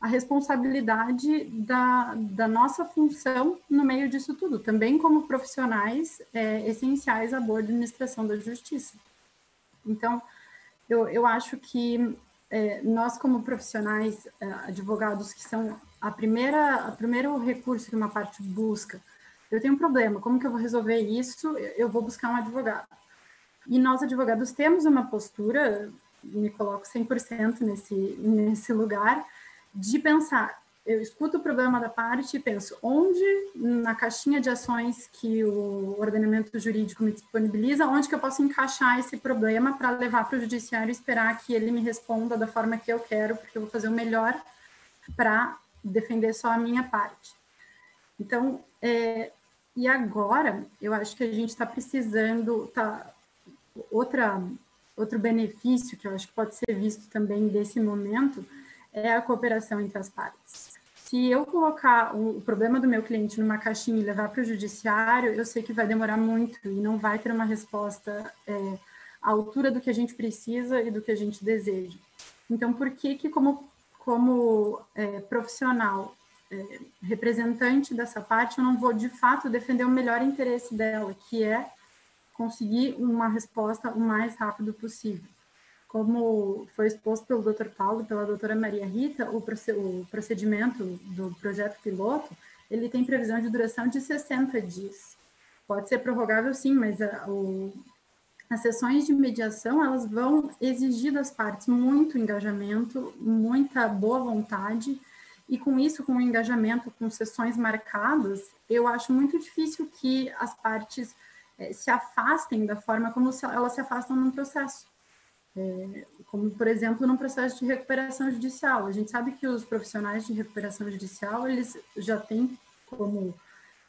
a responsabilidade da, da nossa função no meio disso tudo, também como profissionais é, essenciais à boa administração da justiça. Então, eu, eu acho que é, nós, como profissionais, é, advogados, que são a primeira, a primeiro recurso que uma parte busca, eu tenho um problema, como que eu vou resolver isso? Eu vou buscar um advogado. E nós, advogados, temos uma postura, me coloco 100% nesse, nesse lugar, de pensar, eu escuto o problema da parte e penso onde na caixinha de ações que o ordenamento jurídico me disponibiliza, onde que eu posso encaixar esse problema para levar para o judiciário e esperar que ele me responda da forma que eu quero, porque eu vou fazer o melhor para defender só a minha parte. Então, é, e agora eu acho que a gente está precisando, tá, outra outro benefício que eu acho que pode ser visto também desse momento é a cooperação entre as partes. Se eu colocar o, problema do meu cliente numa caixinha e levar para o judiciário, eu sei que vai demorar muito e não vai ter uma resposta é, à altura do que a gente precisa e do que a gente deseja. Então, por que que como, como é, profissional, representante dessa parte, eu não vou de fato defender o melhor interesse dela, que é conseguir uma resposta o mais rápido possível? como foi exposto pelo Dr. Paulo pela doutora Maria Rita, o, procedimento do projeto piloto, ele tem previsão de duração de 60 dias. Pode ser prorrogável sim, mas a, o, as sessões de mediação, elas vão exigir das partes muito engajamento, muita boa vontade, e com isso, com o engajamento, com sessões marcadas, eu acho muito difícil que as partes eh, se afastem da forma como se, elas se afastam num processo. É, como, por exemplo, no processo de recuperação judicial. A gente sabe que os profissionais de recuperação judicial, eles já têm como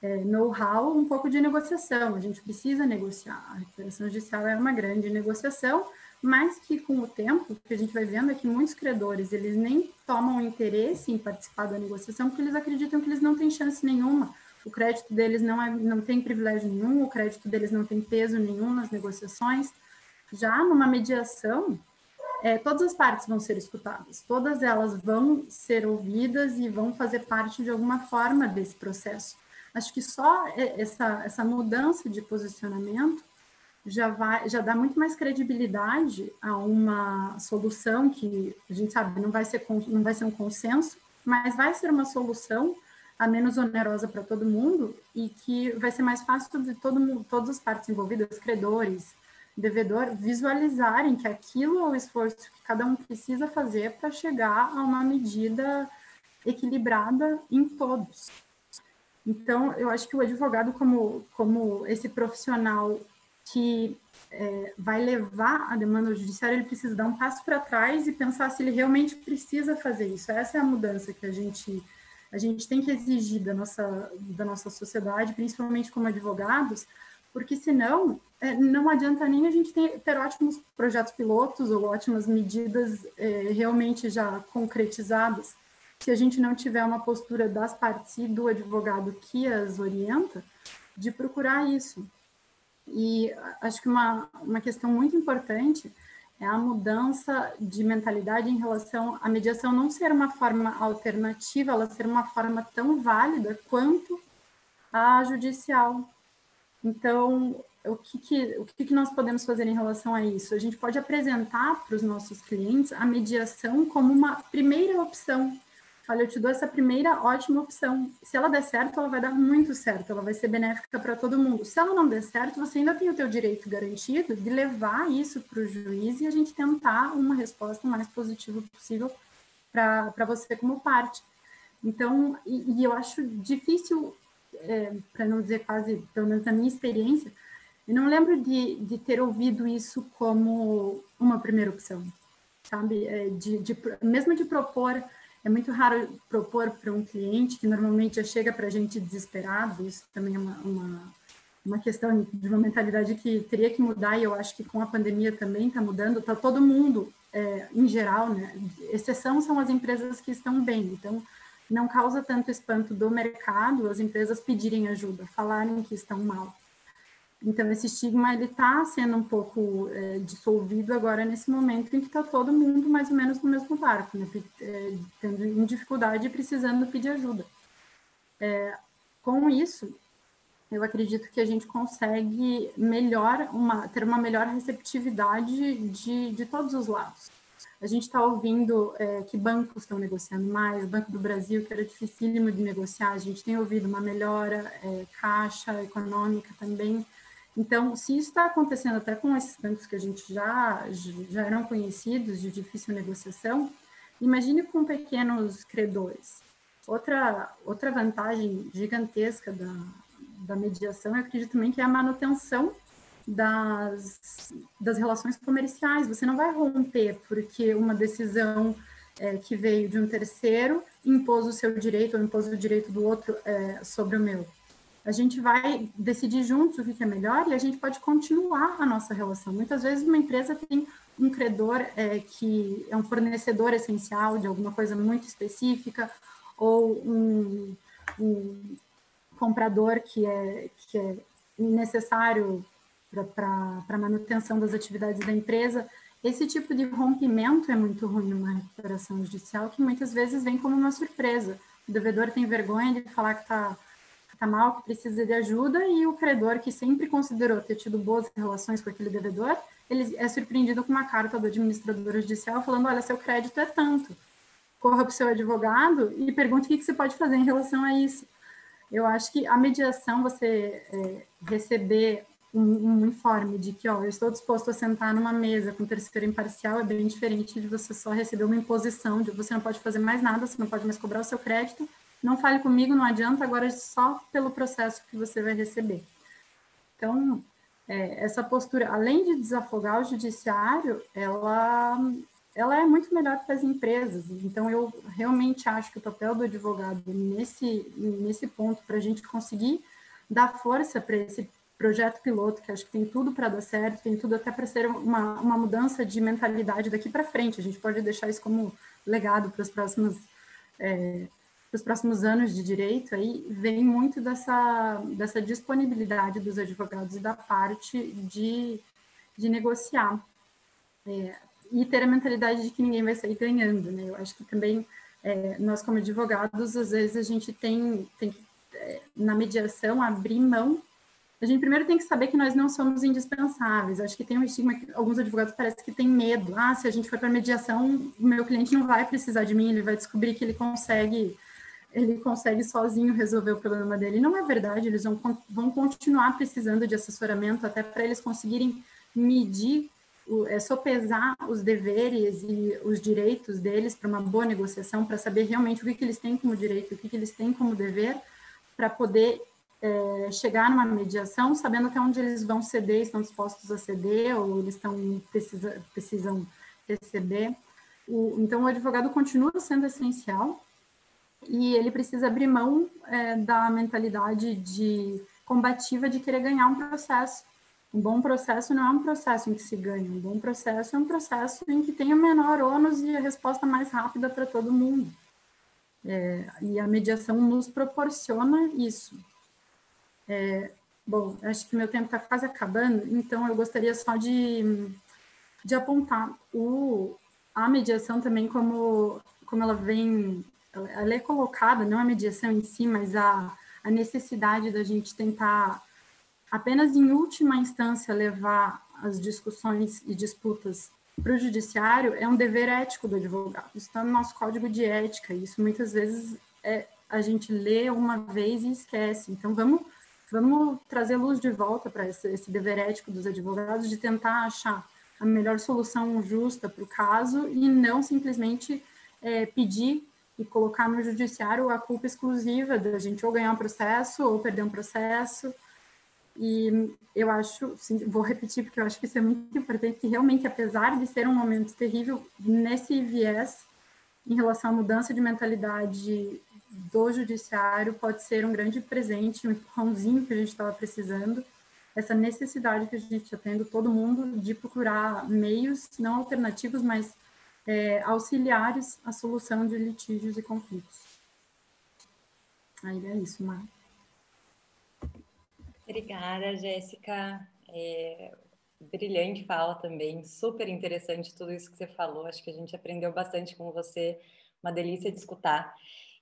é, know-how um pouco de negociação. A gente precisa negociar. A recuperação judicial é uma grande negociação, mas que com o tempo, o que a gente vai vendo é que muitos credores, eles nem tomam interesse em participar da negociação, porque eles acreditam que eles não têm chance nenhuma. O crédito deles não, é, não tem privilégio nenhum, o crédito deles não tem peso nenhum nas negociações. Já numa mediação, é, todas as partes vão ser escutadas, todas elas vão ser ouvidas e vão fazer parte de alguma forma desse processo. Acho que só essa, essa mudança de posicionamento já vai já dá muito mais credibilidade a uma solução que a gente sabe não vai ser não vai ser um consenso, mas vai ser uma solução a menos onerosa para todo mundo e que vai ser mais fácil de todo todas as partes envolvidas, credores, devedor visualizarem que aquilo é o esforço que cada um precisa fazer para chegar a uma medida equilibrada em todos. Então, eu acho que o advogado, como, como esse profissional que é, vai levar a demanda ao judiciário, ele precisa dar um passo para trás e pensar se ele realmente precisa fazer isso. Essa é a mudança que a gente, a gente tem que exigir da nossa, da nossa sociedade, principalmente como advogados, porque senão é, não adianta nem a gente ter, ter, ótimos projetos pilotos ou ótimas medidas é, realmente já concretizadas, se a gente não tiver uma postura das partes e do advogado que as orienta, de procurar isso. E acho que uma, uma questão muito importante é a mudança de mentalidade em relação à mediação não ser uma forma alternativa, ela ser uma forma tão válida quanto a judicial, então, o que, que, o que, que nós podemos fazer em relação a isso? A gente pode apresentar para os nossos clientes a mediação como uma primeira opção. Olha, eu te dou essa primeira ótima opção. Se ela der certo, ela vai dar muito certo, ela vai ser benéfica para todo mundo. Se ela não der certo, você ainda tem o teu direito garantido de levar isso para o juiz e a gente tentar uma resposta o mais positiva possível para você como parte. Então, e, e eu acho difícil é, para não dizer quase, pelo menos na minha experiência, Eu não lembro de, de ter ouvido isso como uma primeira opção, sabe? É, de, de, mesmo de propor, é muito raro propor para um cliente que normalmente já chega para a gente desesperado, isso também é uma, uma, uma, questão de uma mentalidade que teria que mudar, e eu acho que com a pandemia também está mudando, está todo mundo, é, em geral, né? Exceção são as empresas que estão bem, então não causa tanto espanto do mercado as empresas pedirem ajuda, falarem que estão mal. Então, esse estigma ele está sendo um pouco é, dissolvido agora nesse momento em que está todo mundo mais ou menos no mesmo barco, né? é, tendo em dificuldade e precisando pedir ajuda. É, com isso, eu acredito que a gente consegue melhor uma, ter uma melhor receptividade de, de todos os lados. A gente está ouvindo é, que bancos estão negociando mais, o Banco do Brasil, que era dificílimo de negociar, a gente tem ouvido uma melhora, é, caixa econômica também então, se isso está acontecendo até com esses bancos que a gente já, já eram conhecidos de difícil negociação, imagine com pequenos credores. Outra, outra vantagem gigantesca da, da mediação, eu acredito também que é a manutenção das, das relações comerciais. Você não vai romper porque uma decisão é, que veio de um terceiro impôs o seu direito ou impôs o direito do outro é, sobre o meu a gente vai decidir juntos o que é melhor e a gente pode continuar a nossa relação. Muitas vezes uma empresa tem um credor é, que é um fornecedor essencial de alguma coisa muito específica ou um, um comprador que é, que é necessário para a manutenção das atividades da empresa. Esse tipo de rompimento é muito ruim numa recuperação judicial, que muitas vezes vem como uma surpresa. O devedor tem vergonha de falar que está está mal, que precisa de ajuda, e o credor, que sempre considerou ter tido boas relações com aquele devedor, ele é surpreendido com uma carta do administrador judicial falando: olha, seu crédito é tanto. Corra para o seu advogado e pergunte o que, você pode fazer em relação a isso. Eu acho que a mediação, você é, receber um, um, informe de que, ó, eu estou disposto a sentar numa mesa com terceiro imparcial, é bem diferente de você só receber uma imposição de você não pode fazer mais nada, você não pode mais cobrar o seu crédito, não fale comigo, não adianta, agora é só pelo processo que você vai receber. Então, é, essa postura, além de desafogar o judiciário, ela, ela é muito melhor para as empresas. Então, eu realmente acho que o papel do advogado nesse, nesse ponto, para a gente conseguir dar força para esse projeto piloto, que acho que tem tudo para dar certo, tem tudo até para ser uma, uma mudança de mentalidade daqui para frente. A gente pode deixar isso como legado para as próximas é, para os próximos anos de direito, aí vem muito dessa, dessa disponibilidade dos advogados e da parte de, de negociar. É, e ter a mentalidade de que ninguém vai sair ganhando, né? Eu acho que também é, nós, como advogados, às vezes a gente tem, tem que, é, na mediação, abrir mão. A gente primeiro tem que saber que nós não somos indispensáveis. Acho que tem um estigma que alguns advogados parecem que têm medo. Ah, se a gente for para mediação, o meu cliente não vai precisar de mim, ele vai descobrir que ele consegue ele consegue sozinho resolver o problema dele. Não é verdade, eles vão, vão continuar precisando de assessoramento até para eles conseguirem medir, é, sopesar os deveres e os direitos deles para uma boa negociação, para saber realmente o que, que eles têm como direito, o que, que eles têm como dever, para poder é, chegar numa mediação sabendo até onde eles vão ceder, estão dispostos a ceder ou eles estão precisa, precisam receber. O, então, o advogado continua sendo essencial, e ele precisa abrir mão é, da mentalidade de combativa de querer ganhar um processo. Um bom processo não é um processo em que se ganha, um bom processo é um processo em que tem o menor ônus e a resposta mais rápida para todo mundo. É, e a mediação nos proporciona isso. É, bom, acho que meu tempo está quase acabando, então eu gostaria só de, de apontar o, a mediação também como, como ela vem ela é colocada, não a mediação em si, mas a, a necessidade da gente tentar, apenas em última instância, levar as discussões e disputas para o judiciário é um dever ético do advogado. Isso está no nosso código de ética. Isso muitas vezes é, a gente lê uma vez e esquece. Então vamos vamos trazer luz de volta para esse, esse, dever ético dos advogados de tentar achar a melhor solução justa para o caso e não simplesmente é, pedir e colocar no judiciário a culpa exclusiva da gente ou ganhar um processo ou perder um processo. E eu acho, vou repetir porque eu acho que isso é muito importante, que realmente, apesar de ser um momento terrível, nesse viés, em relação à mudança de mentalidade do judiciário, pode ser um grande presente, um empurrãozinho que a gente estava precisando, essa necessidade que a gente está tendo, todo mundo, de procurar meios, não alternativos, mas é, auxiliares à solução de litígios e conflitos. Aí é isso, Mar. Obrigada, Jéssica. É, brilhante fala também, super interessante tudo isso que você falou. Acho que a gente aprendeu bastante com você, uma delícia de escutar.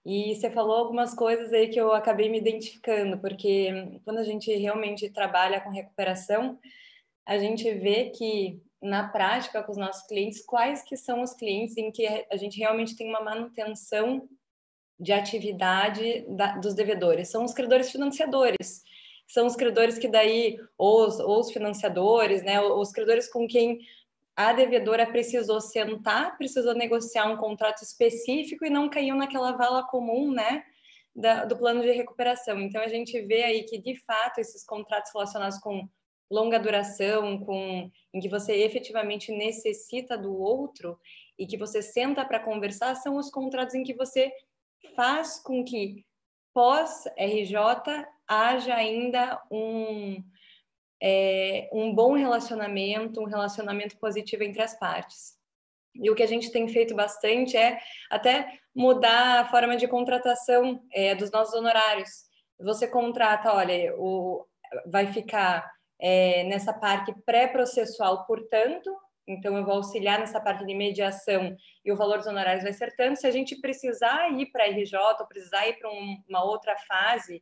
E você falou algumas coisas aí que eu acabei me identificando, porque quando a gente realmente trabalha com recuperação, a gente vê que na prática com os nossos clientes, quais que são os clientes em que a gente realmente tem uma manutenção de atividade da, dos devedores? São os credores financiadores, são os credores que daí, ou os, ou os financiadores, né, os credores com quem a devedora precisou sentar, precisou negociar um contrato específico e não caiu naquela vala comum, né, da, do plano de recuperação. Então, a gente vê aí que, de fato, esses contratos relacionados com longa duração, com em que você efetivamente necessita do outro e que você senta para conversar, são os contratos em que você faz com que pós RJ haja ainda um é, um bom relacionamento, um relacionamento positivo entre as partes. E o que a gente tem feito bastante é até mudar a forma de contratação é, dos nossos honorários. Você contrata, olha, o, vai ficar é, nessa parte pré-processual, portanto, então eu vou auxiliar nessa parte de mediação e o valor dos honorários vai ser tanto. Se a gente precisar ir para a RJ ou precisar ir para um, uma outra fase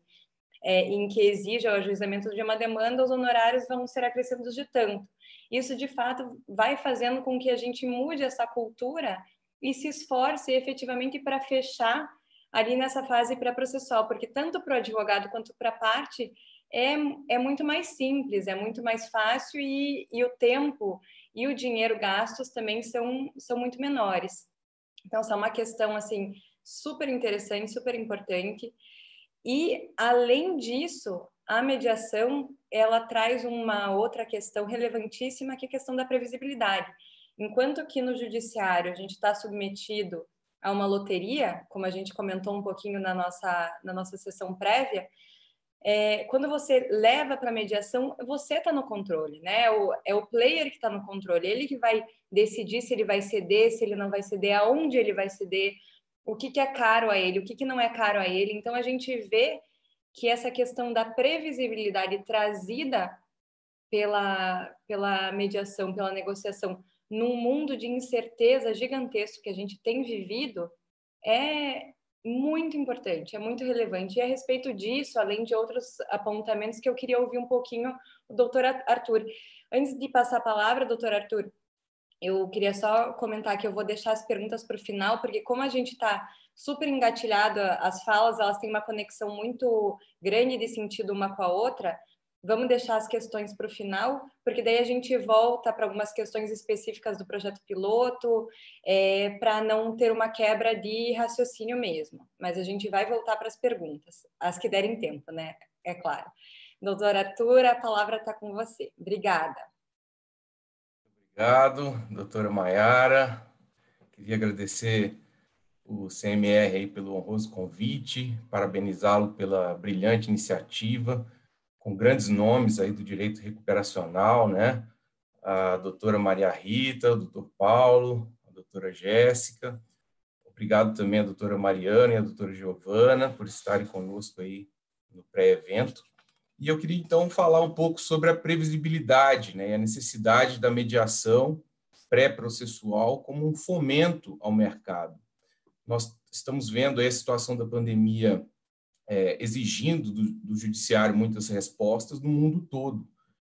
é, em que exija o ajuizamento de uma demanda, os honorários vão ser acrescidos de tanto. Isso, de fato, vai fazendo com que a gente mude essa cultura e se esforce efetivamente para fechar ali nessa fase pré-processual, porque tanto para o advogado quanto para a parte é, é muito mais simples, é muito mais fácil e, e o tempo e o dinheiro gastos também são, são muito menores. Então, essa é uma questão, assim, super interessante, super importante. E, além disso, a mediação ela traz uma outra questão relevantíssima, que é a questão da previsibilidade. Enquanto que no judiciário a gente está submetido a uma loteria, como a gente comentou um pouquinho na nossa, na nossa sessão prévia, é, quando você leva para mediação, você está no controle, né? É o, é o player que está no controle, ele que vai decidir se ele vai ceder, se ele não vai ceder, aonde ele vai ceder, o que, que é caro a ele, o que, que não é caro a ele. Então, a gente vê que essa questão da previsibilidade trazida pela, pela mediação, pela negociação, num mundo de incerteza gigantesco que a gente tem vivido, é muito importante, é muito relevante. E a respeito disso, além de outros apontamentos que eu queria ouvir um pouquinho o doutor Arthur. Antes de passar a palavra, doutor Arthur, eu queria só comentar que eu vou deixar as perguntas para o final, porque como a gente está super engatilhado, as falas elas têm uma conexão muito grande de sentido uma com a outra. Vamos deixar as questões para o final, porque daí a gente volta para algumas questões específicas do projeto piloto, é, para não ter uma quebra de raciocínio mesmo. Mas a gente vai voltar para as perguntas, as que derem tempo, né? É claro. Doutora Arthur, a palavra está com você. Obrigada. Obrigado, doutora Maiara. Queria agradecer o CMR aí pelo honroso convite, parabenizá-lo pela brilhante iniciativa, com grandes nomes aí do direito recuperacional, né? A doutora Maria Rita, o doutor Paulo, a doutora Jéssica. Obrigado também à doutora Mariana e à doutora Giovana por estarem conosco aí no pré-evento. E eu queria então falar um pouco sobre a previsibilidade né, e a necessidade da mediação pré-processual como um fomento ao mercado. Nós estamos vendo a situação da pandemia é, exigindo do, do judiciário muitas respostas no mundo todo.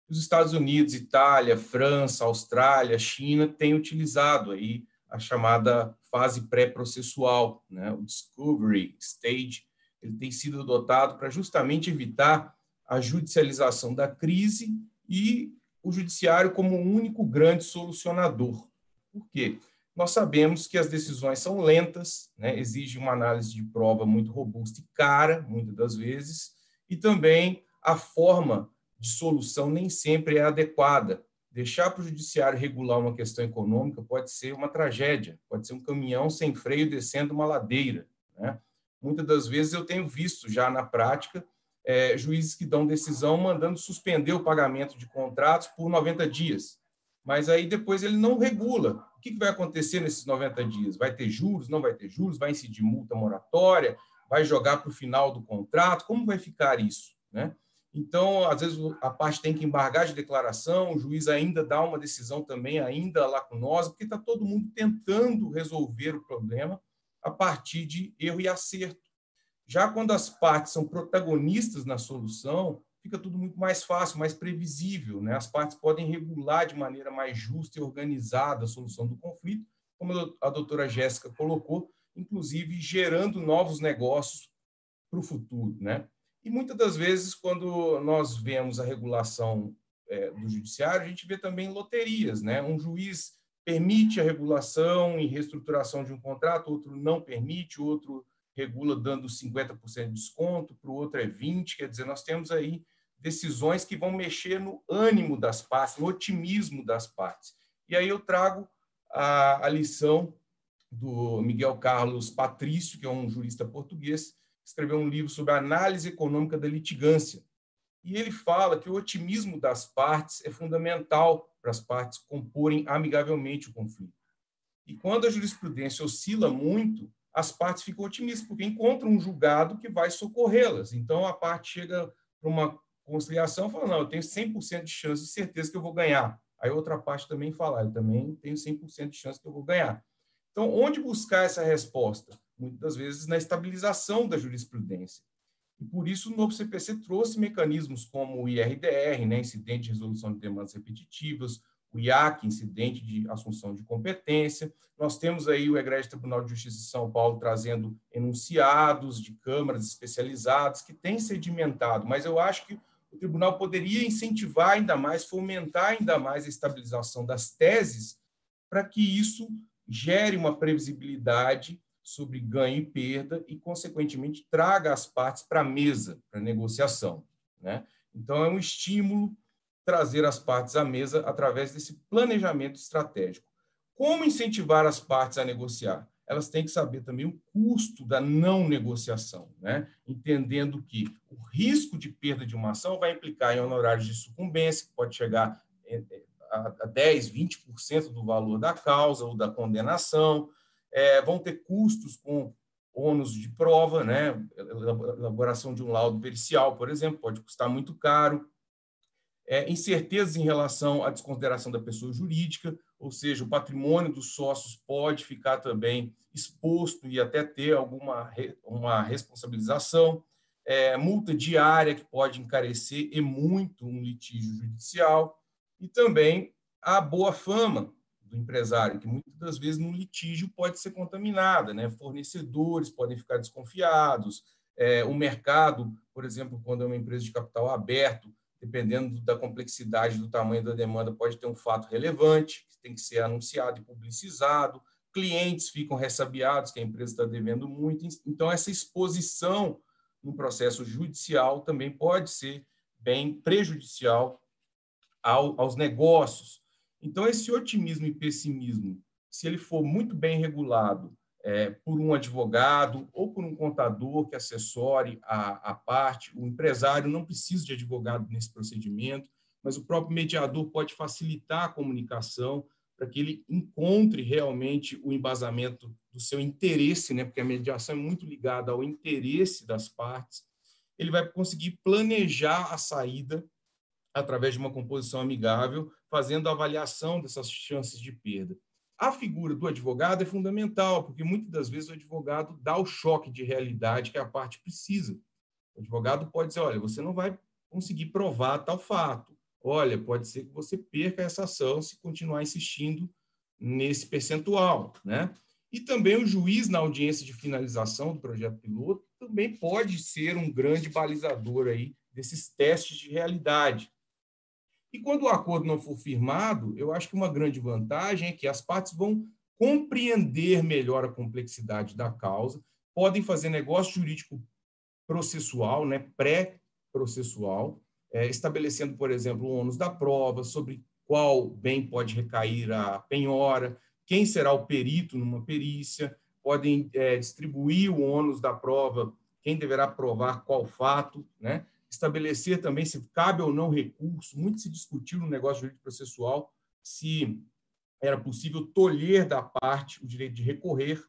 Os Estados Unidos, Itália, França, Austrália, China têm utilizado aí a chamada fase pré-processual, né? o discovery stage, ele tem sido adotado para justamente evitar a judicialização da crise e o judiciário como o único grande solucionador. Por quê? Nós sabemos que as decisões são lentas, né? exige uma análise de prova muito robusta e cara, muitas das vezes, e também a forma de solução nem sempre é adequada. Deixar para o judiciário regular uma questão econômica pode ser uma tragédia, pode ser um caminhão sem freio descendo uma ladeira. Né? Muitas das vezes eu tenho visto já na prática é, juízes que dão decisão mandando suspender o pagamento de contratos por 90 dias. Mas aí depois ele não regula. O que vai acontecer nesses 90 dias? Vai ter juros? Não vai ter juros? Vai incidir multa moratória? Vai jogar para o final do contrato? Como vai ficar isso? Né? Então, às vezes, a parte tem que embargar de declaração, o juiz ainda dá uma decisão também, ainda lacunosa, porque está todo mundo tentando resolver o problema a partir de erro e acerto. Já quando as partes são protagonistas na solução, fica tudo muito mais fácil, mais previsível. Né? As partes podem regular de maneira mais justa e organizada a solução do conflito, como a doutora Jéssica colocou, inclusive gerando novos negócios para o futuro. Né? E muitas das vezes, quando nós vemos a regulação é, do judiciário, a gente vê também loterias. Né? Um juiz permite a regulação e reestruturação de um contrato, outro não permite, outro regula dando 50% de desconto, para o outro é 20%. Quer dizer, nós temos aí decisões que vão mexer no ânimo das partes, no otimismo das partes. E aí eu trago a, a lição do Miguel Carlos Patrício, que é um jurista português, escreveu um livro sobre a análise econômica da litigância. E ele fala que o otimismo das partes é fundamental para as partes comporem amigavelmente o conflito. E quando a jurisprudência oscila muito, as partes ficam otimistas, porque encontram um julgado que vai socorrê-las. Então, a parte chega para uma conciliação fala, não, eu tenho 100% de chance de certeza que eu vou ganhar. Aí outra parte também fala, eu também tenho 100% de chance que eu vou ganhar. Então, onde buscar essa resposta? Muitas vezes na estabilização da jurisprudência. E por isso o novo CPC trouxe mecanismos como o IRDR, né, incidente de resolução de demandas repetitivas, o IAC, incidente de assunção de competência. Nós temos aí o Egrégio Tribunal de Justiça de São Paulo trazendo enunciados de câmaras especializadas que têm sedimentado, mas eu acho que o tribunal poderia incentivar ainda mais, fomentar ainda mais a estabilização das teses para que isso gere uma previsibilidade sobre ganho e perda e, consequentemente, traga as partes para a mesa, para a negociação. Né? Então, é um estímulo trazer as partes à mesa através desse planejamento estratégico. Como incentivar as partes a negociar? Elas têm que saber também o custo da não negociação, né? entendendo que o risco de perda de uma ação vai implicar em honorários de sucumbência, que pode chegar é, é, a 10, 20% do valor da causa ou da condenação, é, vão ter custos com ônus de prova, né? elaboração de um laudo pericial, por exemplo, pode custar muito caro, é, incertezas em relação à desconsideração da pessoa jurídica, ou seja, o patrimônio dos sócios pode ficar também exposto e até ter alguma uma responsabilização, é, multa diária que pode encarecer e muito um litígio judicial, e também a boa fama do empresário, que muitas das vezes no litígio pode ser contaminada, né? fornecedores podem ficar desconfiados, é, o mercado, por exemplo, quando é uma empresa de capital aberto, dependendo da complexidade do tamanho da demanda, pode ter um fato relevante, que tem que ser anunciado e publicizado. Clientes ficam ressabiados que a empresa está devendo muito. Então, essa exposição no processo judicial também pode ser bem prejudicial ao, aos negócios. Então, esse otimismo e pessimismo, se ele for muito bem regulado é, por um advogado ou por um contador que assessore a, a parte. O empresário não precisa de advogado nesse procedimento, mas o próprio mediador pode facilitar a comunicação para que ele encontre realmente o embasamento do seu interesse, né? porque a mediação é muito ligada ao interesse das partes. Ele vai conseguir planejar a saída através de uma composição amigável, fazendo a avaliação dessas chances de perda. A figura do advogado é fundamental, porque muitas das vezes o advogado dá o choque de realidade que a parte precisa. O advogado pode dizer: olha, você não vai conseguir provar tal fato. Olha, pode ser que você perca essa ação se continuar insistindo nesse percentual, né? E também o juiz na audiência de finalização do projeto piloto também pode ser um grande balizador aí desses testes de realidade. E quando o acordo não for firmado, eu acho que uma grande vantagem é que as partes vão compreender melhor a complexidade da causa, podem fazer negócio jurídico processual, né, pré-processual, é, estabelecendo, por exemplo, o ônus da prova, sobre qual bem pode recair a penhora, quem será o perito numa perícia, podem é, distribuir o ônus da prova, quem deverá provar qual fato, né? Estabelecer também se cabe ou não recurso. Muito se discutiu no negócio jurídico processual se era possível tolher da parte o direito de recorrer,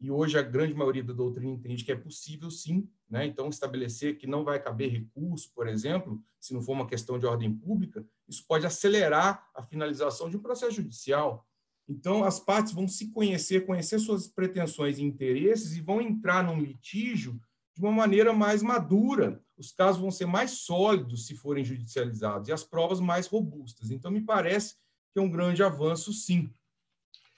e hoje a grande maioria da doutrina entende que é possível sim, né? Então estabelecer que não vai caber recurso, por exemplo, se não for uma questão de ordem pública, isso pode acelerar a finalização de um processo judicial. Então as partes vão se conhecer, conhecer suas pretensões e interesses e vão entrar num litígio de uma maneira mais madura. Os casos vão ser mais sólidos se forem judicializados e as provas mais robustas. Então me parece que é um grande avanço, sim.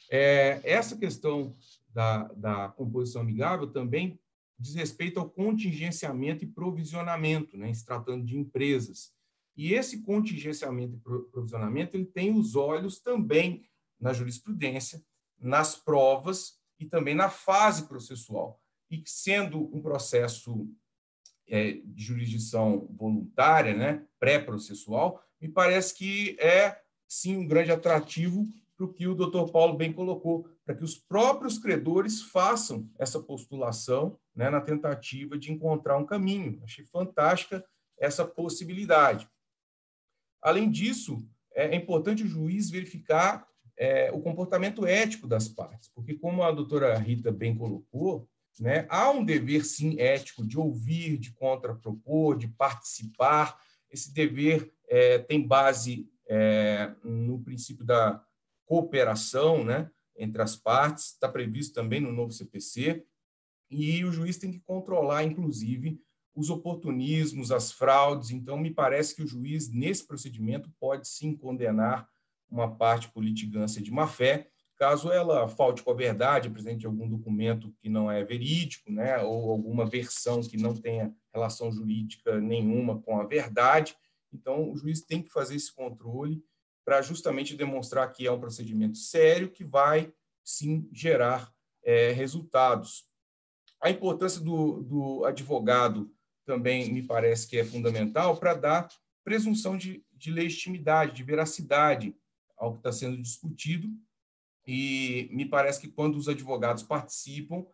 É, essa questão da, da composição amigável também diz respeito ao contingenciamento e provisionamento, né, se tratando de empresas. E esse contingenciamento e provisionamento ele tem os olhos também na jurisprudência, nas provas e também na fase processual. E sendo um processo é, de jurisdição voluntária, né, pré-processual, me parece que é sim um grande atrativo para o que o doutor Paulo bem colocou, para que os próprios credores façam essa postulação né, na tentativa de encontrar um caminho. Achei fantástica essa possibilidade. Além disso, é importante o juiz verificar é, o comportamento ético das partes, porque, como a doutora Rita bem colocou, né, há um dever, sim, ético de ouvir, de contrapropor, de participar. Esse dever é, tem base é, no princípio da cooperação né, entre as partes, está previsto também no novo CPC, e o juiz tem que controlar, inclusive, os oportunismos, as fraudes. Então, me parece que o juiz, nesse procedimento, pode sim condenar uma parte por litigância de má-fé, caso ela falte com a verdade, apresente algum documento que não é verídico, né, ou alguma versão que não tenha relação jurídica nenhuma com a verdade, então, o juiz tem que fazer esse controle para justamente demonstrar que é um procedimento sério que vai, sim, gerar é, resultados. A importância do, do, advogado também me parece que é fundamental para dar presunção de, de legitimidade, de veracidade ao que está sendo discutido. E me parece que quando os advogados participam,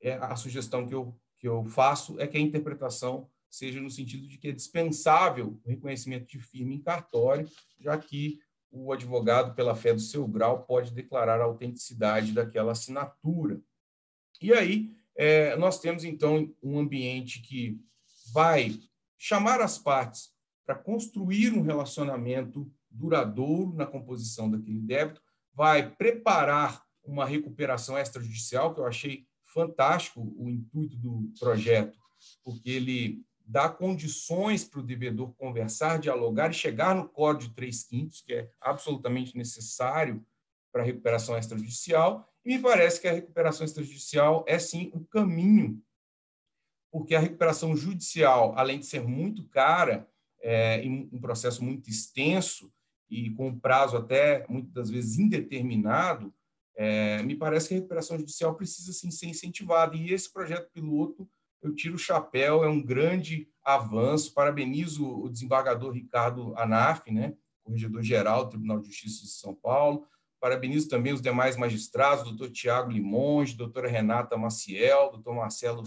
é, a sugestão que eu, que eu faço é que a interpretação seja no sentido de que é dispensável o reconhecimento de firma em cartório, já que o advogado, pela fé do seu grau, pode declarar a autenticidade daquela assinatura. E aí, é, nós temos, então, um ambiente que vai chamar as partes para construir um relacionamento duradouro na composição daquele débito, vai preparar uma recuperação extrajudicial, que eu achei fantástico o intuito do projeto, porque ele dá condições para o devedor conversar, dialogar e chegar no código de três quintos, que é absolutamente necessário para a recuperação extrajudicial, e me parece que a recuperação extrajudicial é, sim, o caminho, porque a recuperação judicial, além de ser muito cara, é, em um processo muito extenso e com prazo até, muitas vezes, indeterminado, é, me parece que a recuperação judicial precisa, sim, ser incentivada, e esse projeto piloto eu tiro o chapéu, é um grande avanço. Parabenizo o desembargador Ricardo Anaf, né, corregedor-geral do Tribunal de Justiça de São Paulo. Parabenizo também os demais magistrados, doutor Tiago Limonge, doutora Renata Maciel, doutor Marcelo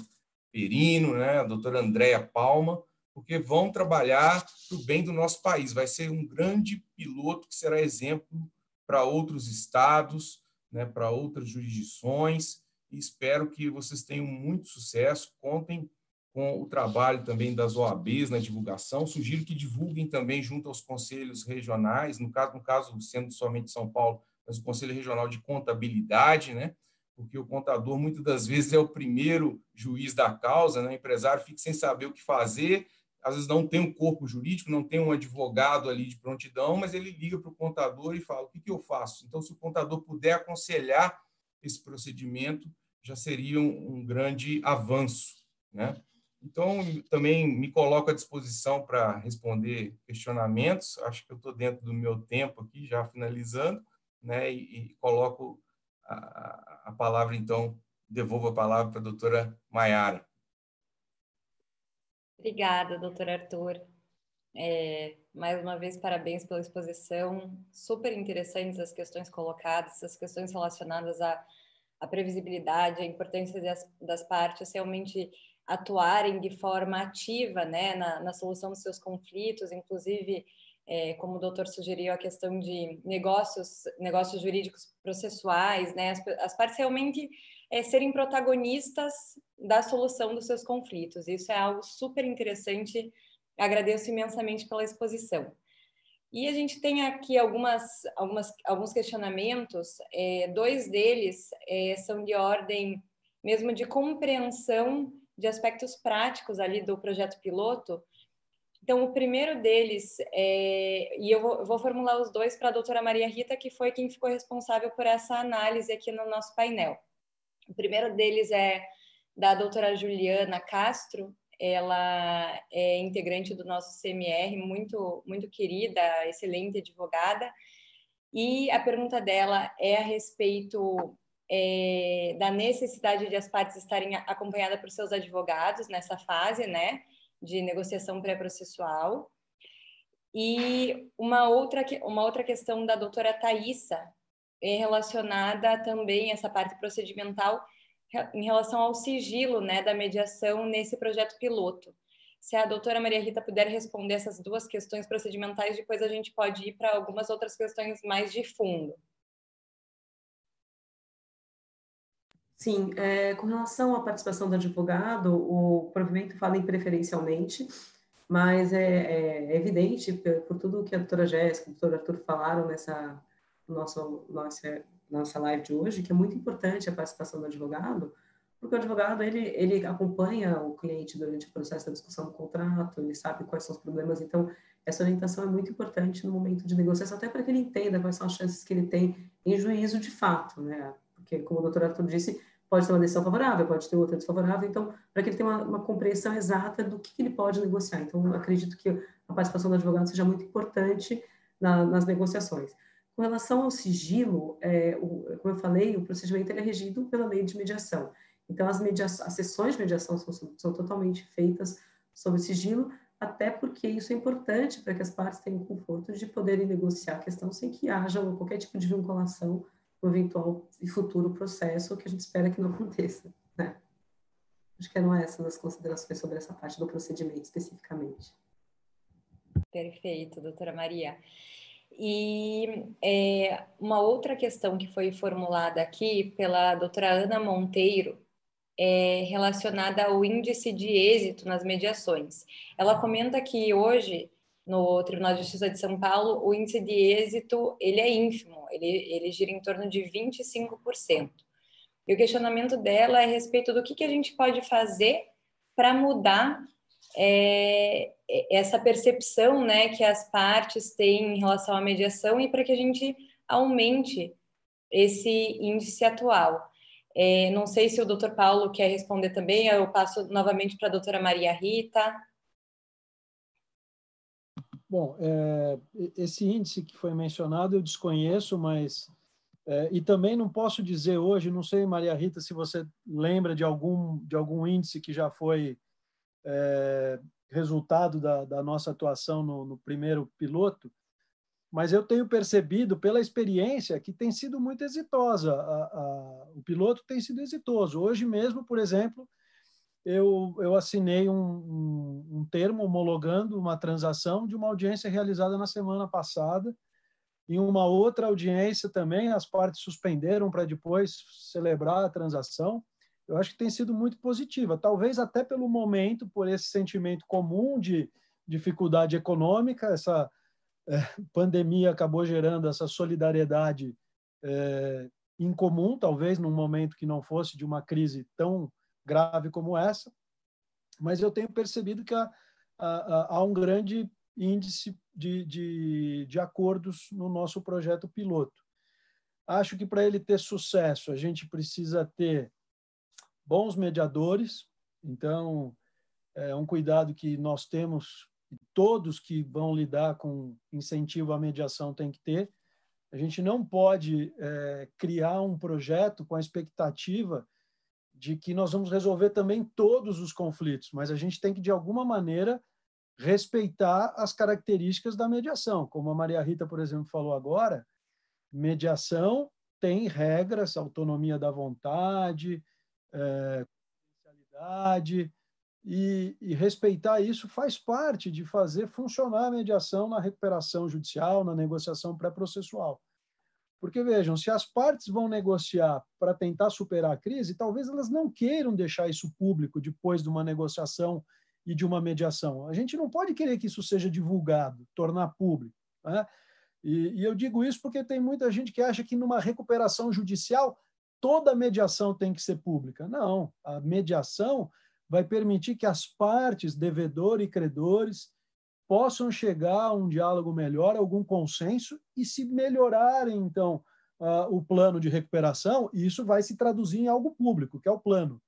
Perino, né, doutora Andréia Palma, porque vão trabalhar para o bem do nosso país. Vai ser um grande piloto que será exemplo para outros estados, né, para outras jurisdições e espero que vocês tenham muito sucesso. Contem com o trabalho também das OABs na divulgação. Sugiro que divulguem também junto aos conselhos regionais, no caso, no caso sendo somente São Paulo, mas o Conselho Regional de Contabilidade, né? Porque o contador muitas das vezes é o primeiro juiz da causa, né? O empresário fica sem saber o que fazer, às vezes não tem um corpo jurídico, não tem um advogado ali de prontidão, mas ele liga para o contador e fala: o que, que eu faço? Então, se o contador puder aconselhar esse procedimento já seria um, um grande avanço, né? Então, também me coloco à disposição para responder questionamentos. Acho que eu estou dentro do meu tempo aqui, já finalizando, né? E, e coloco a, a, palavra, então, devolvo a palavra para a doutora Maiara. Obrigada, doutor Arthur. É, mais uma vez, parabéns pela exposição. Super interessantes as questões colocadas, as questões relacionadas à, à previsibilidade, a importância das, das partes realmente atuarem de forma ativa né, na, na solução dos seus conflitos, inclusive, é, como o doutor sugeriu, a questão de negócios, negócios jurídicos processuais, né, as, as partes realmente é, serem protagonistas da solução dos seus conflitos. Isso é algo super interessante. Agradeço imensamente pela exposição. E a gente tem aqui algumas, algumas, alguns questionamentos, é, dois deles é, são de ordem mesmo de compreensão de aspectos práticos ali do projeto piloto. Então, o primeiro deles, é, e eu vou, eu vou formular os dois para a doutora Maria Rita, que foi quem ficou responsável por essa análise aqui no nosso painel. O primeiro deles é da doutora Juliana Castro, ela é integrante do nosso CMR, muito, muito querida, excelente advogada, e a pergunta dela é a respeito é, da necessidade de as partes estarem acompanhadas por seus advogados nessa fase, né, de negociação pré-processual. E uma outra, uma outra questão da doutora Thaisa relacionada também, essa parte procedimental, em relação ao sigilo né, da mediação nesse projeto piloto. Se a doutora Maria Rita puder responder essas duas questões procedimentais, depois a gente pode ir para algumas outras questões mais de fundo. Sim, é, com relação à participação do advogado, o provimento fala em preferencialmente, mas é, é, é evidente, por, por, tudo que a doutora Jéssica o doutor Arthur falaram nessa nosso, nossa, nossa live de hoje, que é muito importante a participação do advogado, porque o advogado, ele, ele acompanha o cliente durante o processo da discussão do contrato, ele sabe quais são os problemas, então essa orientação é muito importante no momento de negociação, até para que ele entenda quais são as chances que ele tem em juízo de fato, né? porque, como o doutor Arthur disse, pode ter uma decisão favorável, pode ter outra desfavorável, então, para que ele tenha uma, uma compreensão exata do que, que, ele pode negociar. Então, acredito que a participação do advogado seja muito importante na, nas negociações. Com relação ao sigilo, é, o, como eu falei, o procedimento é regido pela lei de mediação. Então, as, media as sessões de mediação são, são totalmente feitas sob sigilo, até porque isso é importante para que as partes tenham conforto de poderem negociar a questão sem que haja qualquer tipo de vinculação no eventual e futuro processo, que a gente espera que não aconteça, né? Acho que eram essas as considerações sobre essa parte do procedimento especificamente. Perfeito, doutora Maria. E é, uma outra questão que foi formulada aqui pela doutora Ana Monteiro é relacionada ao índice de êxito nas mediações. Ela comenta que hoje no Tribunal de Justiça de São Paulo, o índice de êxito ele é ínfimo, ele, ele gira em torno de 25%. E o questionamento dela é a respeito do que, que a gente pode fazer para mudar é, essa percepção né, que as partes têm em relação à mediação e para que a gente aumente esse índice atual. É, não sei se o doutor Paulo quer responder também, eu passo novamente para a doutora Maria Rita. Bom, é, esse índice que foi mencionado eu desconheço, mas é, e também não posso dizer hoje, não sei, Maria Rita, se você lembra de algum de algum índice que já foi é, resultado da, da, nossa atuação no, no, primeiro piloto, mas eu tenho percebido pela experiência que tem sido muito exitosa. A, a, o piloto tem sido exitoso. Hoje mesmo, por exemplo, eu, eu assinei um, um, um, termo homologando uma transação de uma audiência realizada na semana passada. Em uma outra audiência também, as partes suspenderam para depois celebrar a transação. Eu acho que tem sido muito positiva, talvez até pelo momento, por esse sentimento comum de dificuldade econômica, essa é, pandemia acabou gerando essa solidariedade é, incomum, talvez num momento que não fosse de uma crise tão grave como essa, mas eu tenho percebido que há, há, há um grande índice de, de, de acordos no nosso projeto piloto. Acho que para ele ter sucesso, a gente precisa ter bons mediadores, então é um cuidado que nós temos, todos que vão lidar com incentivo à mediação têm que ter. A gente não pode é, criar um projeto com a expectativa de que nós vamos resolver também todos os conflitos, mas a gente tem que, de alguma maneira, respeitar as características da mediação. Como a Maria Rita, por exemplo, falou agora, mediação tem regras, autonomia da vontade, é, e, e, respeitar isso faz parte de fazer funcionar a mediação na recuperação judicial, na negociação pré-processual. Porque, vejam, se as partes vão negociar para tentar superar a crise, talvez elas não queiram deixar isso público depois de uma negociação e de uma mediação. A gente não pode querer que isso seja divulgado, tornar público. Né? E, e eu digo isso porque tem muita gente que acha que numa recuperação judicial toda mediação tem que ser pública. Não, a mediação vai permitir que as partes, devedor e credores, possam chegar a um diálogo melhor, algum consenso, e se melhorarem, então, uh, o plano de recuperação, isso vai se traduzir em algo público, que é o plano.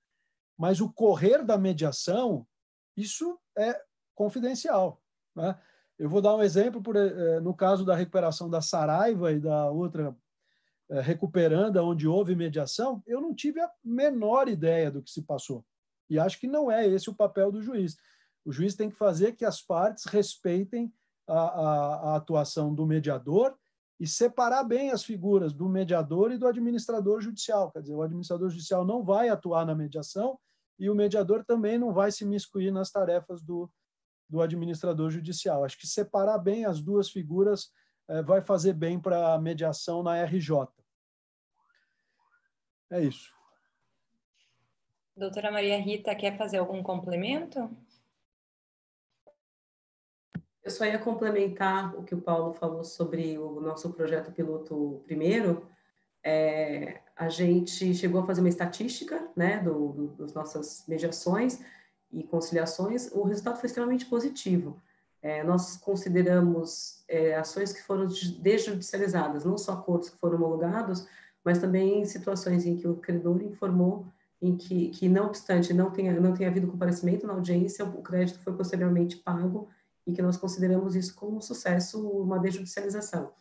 Mas o correr da mediação, isso é confidencial. Né? Eu vou dar um exemplo, por, eh, no caso da recuperação da Saraiva e da outra eh, recuperanda, onde houve mediação, eu não tive a menor ideia do que se passou. E acho que não é esse o papel do juiz. O juiz tem que fazer que as partes respeitem a, a, a atuação do mediador e separar bem as figuras do mediador e do administrador judicial. Quer dizer, o administrador judicial não vai atuar na mediação e o mediador também não vai se miscuir nas tarefas do, do administrador judicial. Acho que separar bem as duas figuras é, vai fazer bem para a mediação na RJ. É isso. Doutora Maria Rita, quer fazer algum complemento? Eu só ia complementar o que o Paulo falou sobre o nosso projeto piloto primeiro. É, a gente chegou a fazer uma estatística né, do, do, das nossas mediações e conciliações. O resultado foi extremamente positivo. É, nós consideramos é, ações que foram desjudicializadas, não só acordos que foram homologados, mas também situações em que o credor informou em que, que não obstante não tenha, não tenha havido comparecimento na audiência, o crédito foi posteriormente pago e que nós consideramos isso como um sucesso, uma desjudicialização.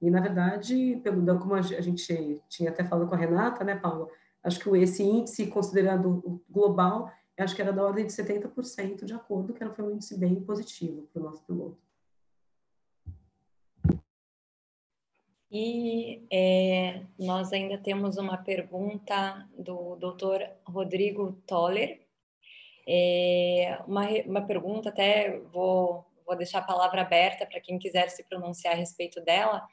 E, na verdade, pelo como a gente tinha até falado com a Renata, né, Paulo, acho que esse índice, considerando global, acho que era da ordem de 70% de acordo, que foi um índice bem positivo para o nosso piloto. E é, nós ainda temos uma pergunta do Dr. Rodrigo Toller. É, uma, uma pergunta, até vou, vou deixar a palavra aberta para quem quiser se pronunciar a respeito dela.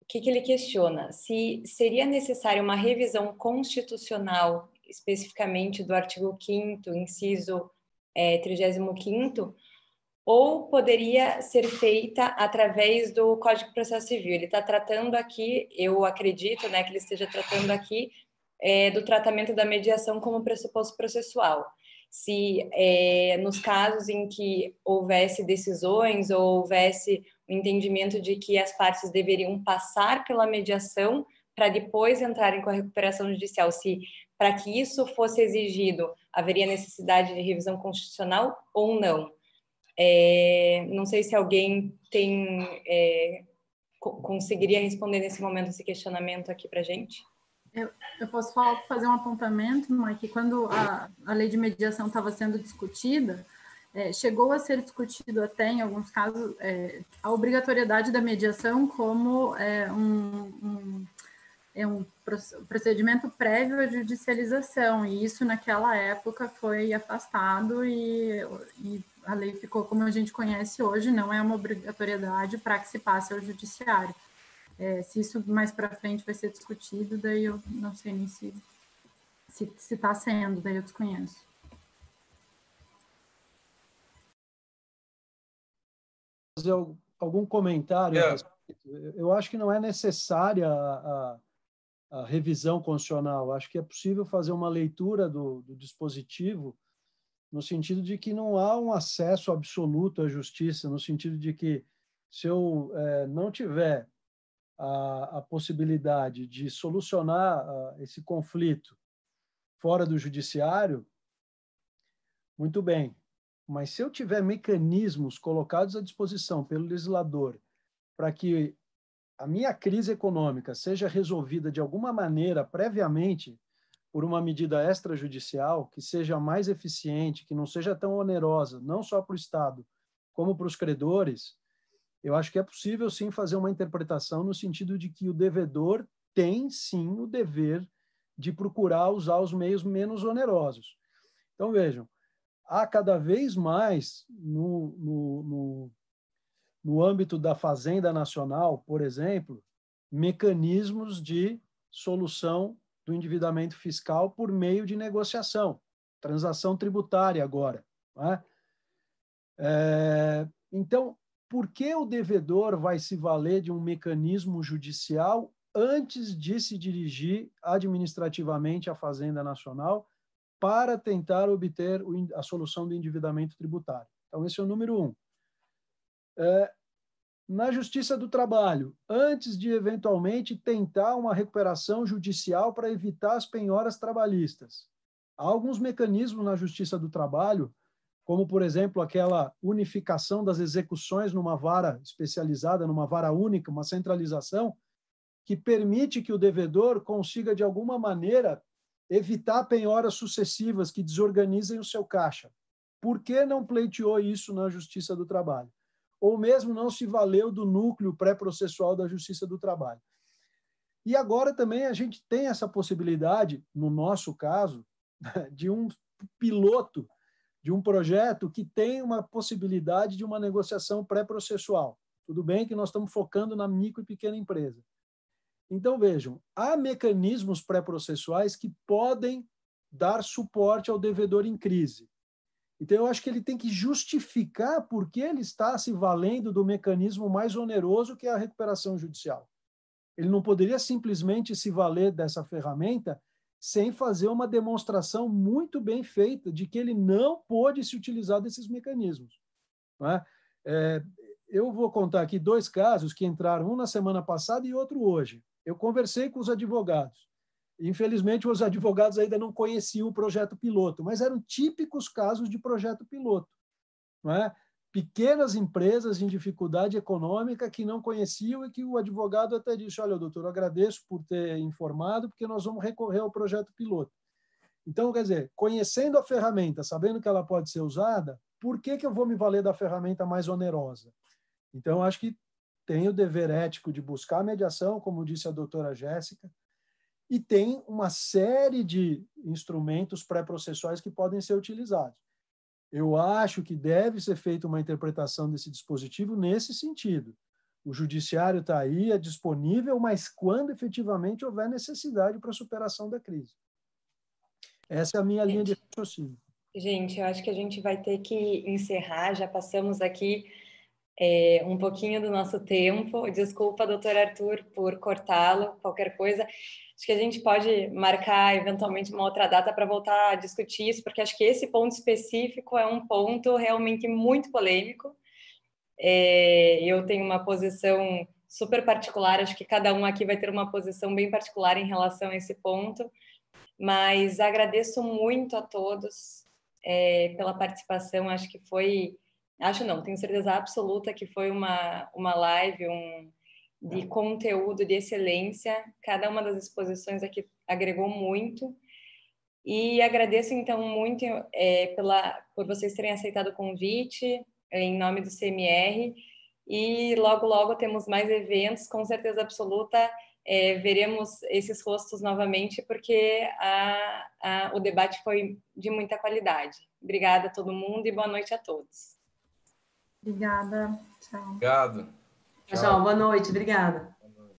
O que, que ele questiona? Se seria necessária uma revisão constitucional, especificamente do artigo 5, inciso é, 35, ou poderia ser feita através do Código de Processo Civil. Ele está tratando aqui, eu acredito, né, que ele esteja tratando aqui é, do tratamento da mediação como pressuposto processual. Se é, nos casos em que houvesse decisões ou houvesse o entendimento de que as partes deveriam passar pela mediação para depois entrarem com a recuperação judicial, se para que isso fosse exigido haveria necessidade de revisão constitucional ou não. É, não sei se alguém tem é, conseguiria responder nesse momento esse questionamento aqui para gente. Eu, eu, posso fazer um apontamento, Mike, quando a, a lei de mediação estava sendo discutida, é, chegou a ser discutido até, em alguns casos, é, a obrigatoriedade da mediação como é, um, um, é um procedimento prévio à judicialização, e isso naquela época foi afastado e, e a lei ficou como a gente conhece hoje, não é uma obrigatoriedade para que se passe ao judiciário. É, se isso mais para frente vai ser discutido, daí eu não sei nem se se está sendo, daí eu desconheço. Fazer algum comentário? É. Eu acho que não é necessária a, a, a revisão constitucional. Acho que é possível fazer uma leitura do, do dispositivo no sentido de que não há um acesso absoluto à justiça, no sentido de que se eu é, não tiver a, a, possibilidade de solucionar esse conflito fora do judiciário, muito bem. Mas se eu tiver mecanismos colocados à disposição pelo legislador para que a minha crise econômica seja resolvida de alguma maneira previamente por uma medida extrajudicial que seja mais eficiente, que não seja tão onerosa, não só para o Estado, como para os credores, eu acho que é possível sim fazer uma interpretação no sentido de que o devedor tem sim o dever de procurar usar os meios menos onerosos. Então, vejam, há cada vez mais no, no, no, no âmbito da Fazenda Nacional, por exemplo, mecanismos de solução do endividamento fiscal por meio de negociação, transação tributária agora. É? É, então, por que o devedor vai se valer de um mecanismo judicial antes de se dirigir administrativamente à Fazenda Nacional para tentar obter a solução do endividamento tributário? Então, esse é o número um. É, na Justiça do Trabalho, antes de eventualmente tentar uma recuperação judicial para evitar as penhoras trabalhistas. Há alguns mecanismos na Justiça do Trabalho, como, por exemplo, aquela unificação das execuções numa vara especializada, numa vara única, uma centralização, que permite que o devedor consiga, de alguma maneira, evitar penhoras sucessivas que desorganizem o seu caixa. Por que não pleiteou isso na Justiça do Trabalho? Ou mesmo não se valeu do núcleo pré-processual da Justiça do Trabalho. E agora também a gente tem essa possibilidade, no nosso caso, de um piloto de um projeto que tem uma possibilidade de uma negociação pré-processual. Tudo bem que nós estamos focando na micro e pequena empresa. Então, vejam, há mecanismos pré-processuais que podem dar suporte ao devedor em crise. Então, eu acho que ele tem que justificar por que ele está se valendo do mecanismo mais oneroso que é a recuperação judicial. Ele não poderia simplesmente se valer dessa ferramenta sem fazer uma demonstração muito bem feita de que ele não pôde se utilizar desses mecanismos. É? É, eu vou contar aqui dois casos que entraram, um na semana passada e outro hoje. Eu conversei com os advogados. Infelizmente, os advogados ainda não conheciam o projeto piloto, mas eram típicos casos de projeto piloto. Não é? Pequenas empresas em dificuldade econômica que não conheciam e que o advogado até disse: Olha, doutor, agradeço por ter informado, porque nós vamos recorrer ao projeto piloto. Então, quer dizer, conhecendo a ferramenta, sabendo que ela pode ser usada, por que, que eu vou me valer da ferramenta mais onerosa? Então, acho que tem o dever ético de buscar a mediação, como disse a doutora Jéssica, e tem uma série de instrumentos pré-processuais que podem ser utilizados. Eu acho que deve ser feita uma interpretação desse dispositivo nesse sentido. O judiciário está aí, é disponível, mas quando efetivamente houver necessidade para a superação da crise. Essa é a minha linha de raciocínio. Gente, eu acho que a gente vai ter que encerrar, já passamos aqui é, um pouquinho do nosso tempo. Desculpa, doutor Arthur, por cortá-lo, qualquer coisa. Acho que a gente pode marcar eventualmente uma outra data para voltar a discutir isso, porque acho que esse ponto específico é um ponto realmente muito polêmico. É, eu tenho uma posição super particular, acho que cada um aqui vai ter uma posição bem particular em relação a esse ponto, mas agradeço muito a todos é, pela participação, acho que foi Acho não, tenho certeza absoluta que foi uma, uma live um, de conteúdo de excelência. Cada uma das exposições aqui agregou muito. E agradeço, então, muito é, pela, por vocês terem aceitado o convite, em nome do CMR. E logo, logo temos mais eventos, com certeza absoluta. É, veremos esses rostos novamente, porque a, a, o debate foi de muita qualidade. Obrigada a todo mundo e boa noite a todos. Obrigada. Tchau. Obrigado. Tchau. Tchau. Boa noite. Obrigada.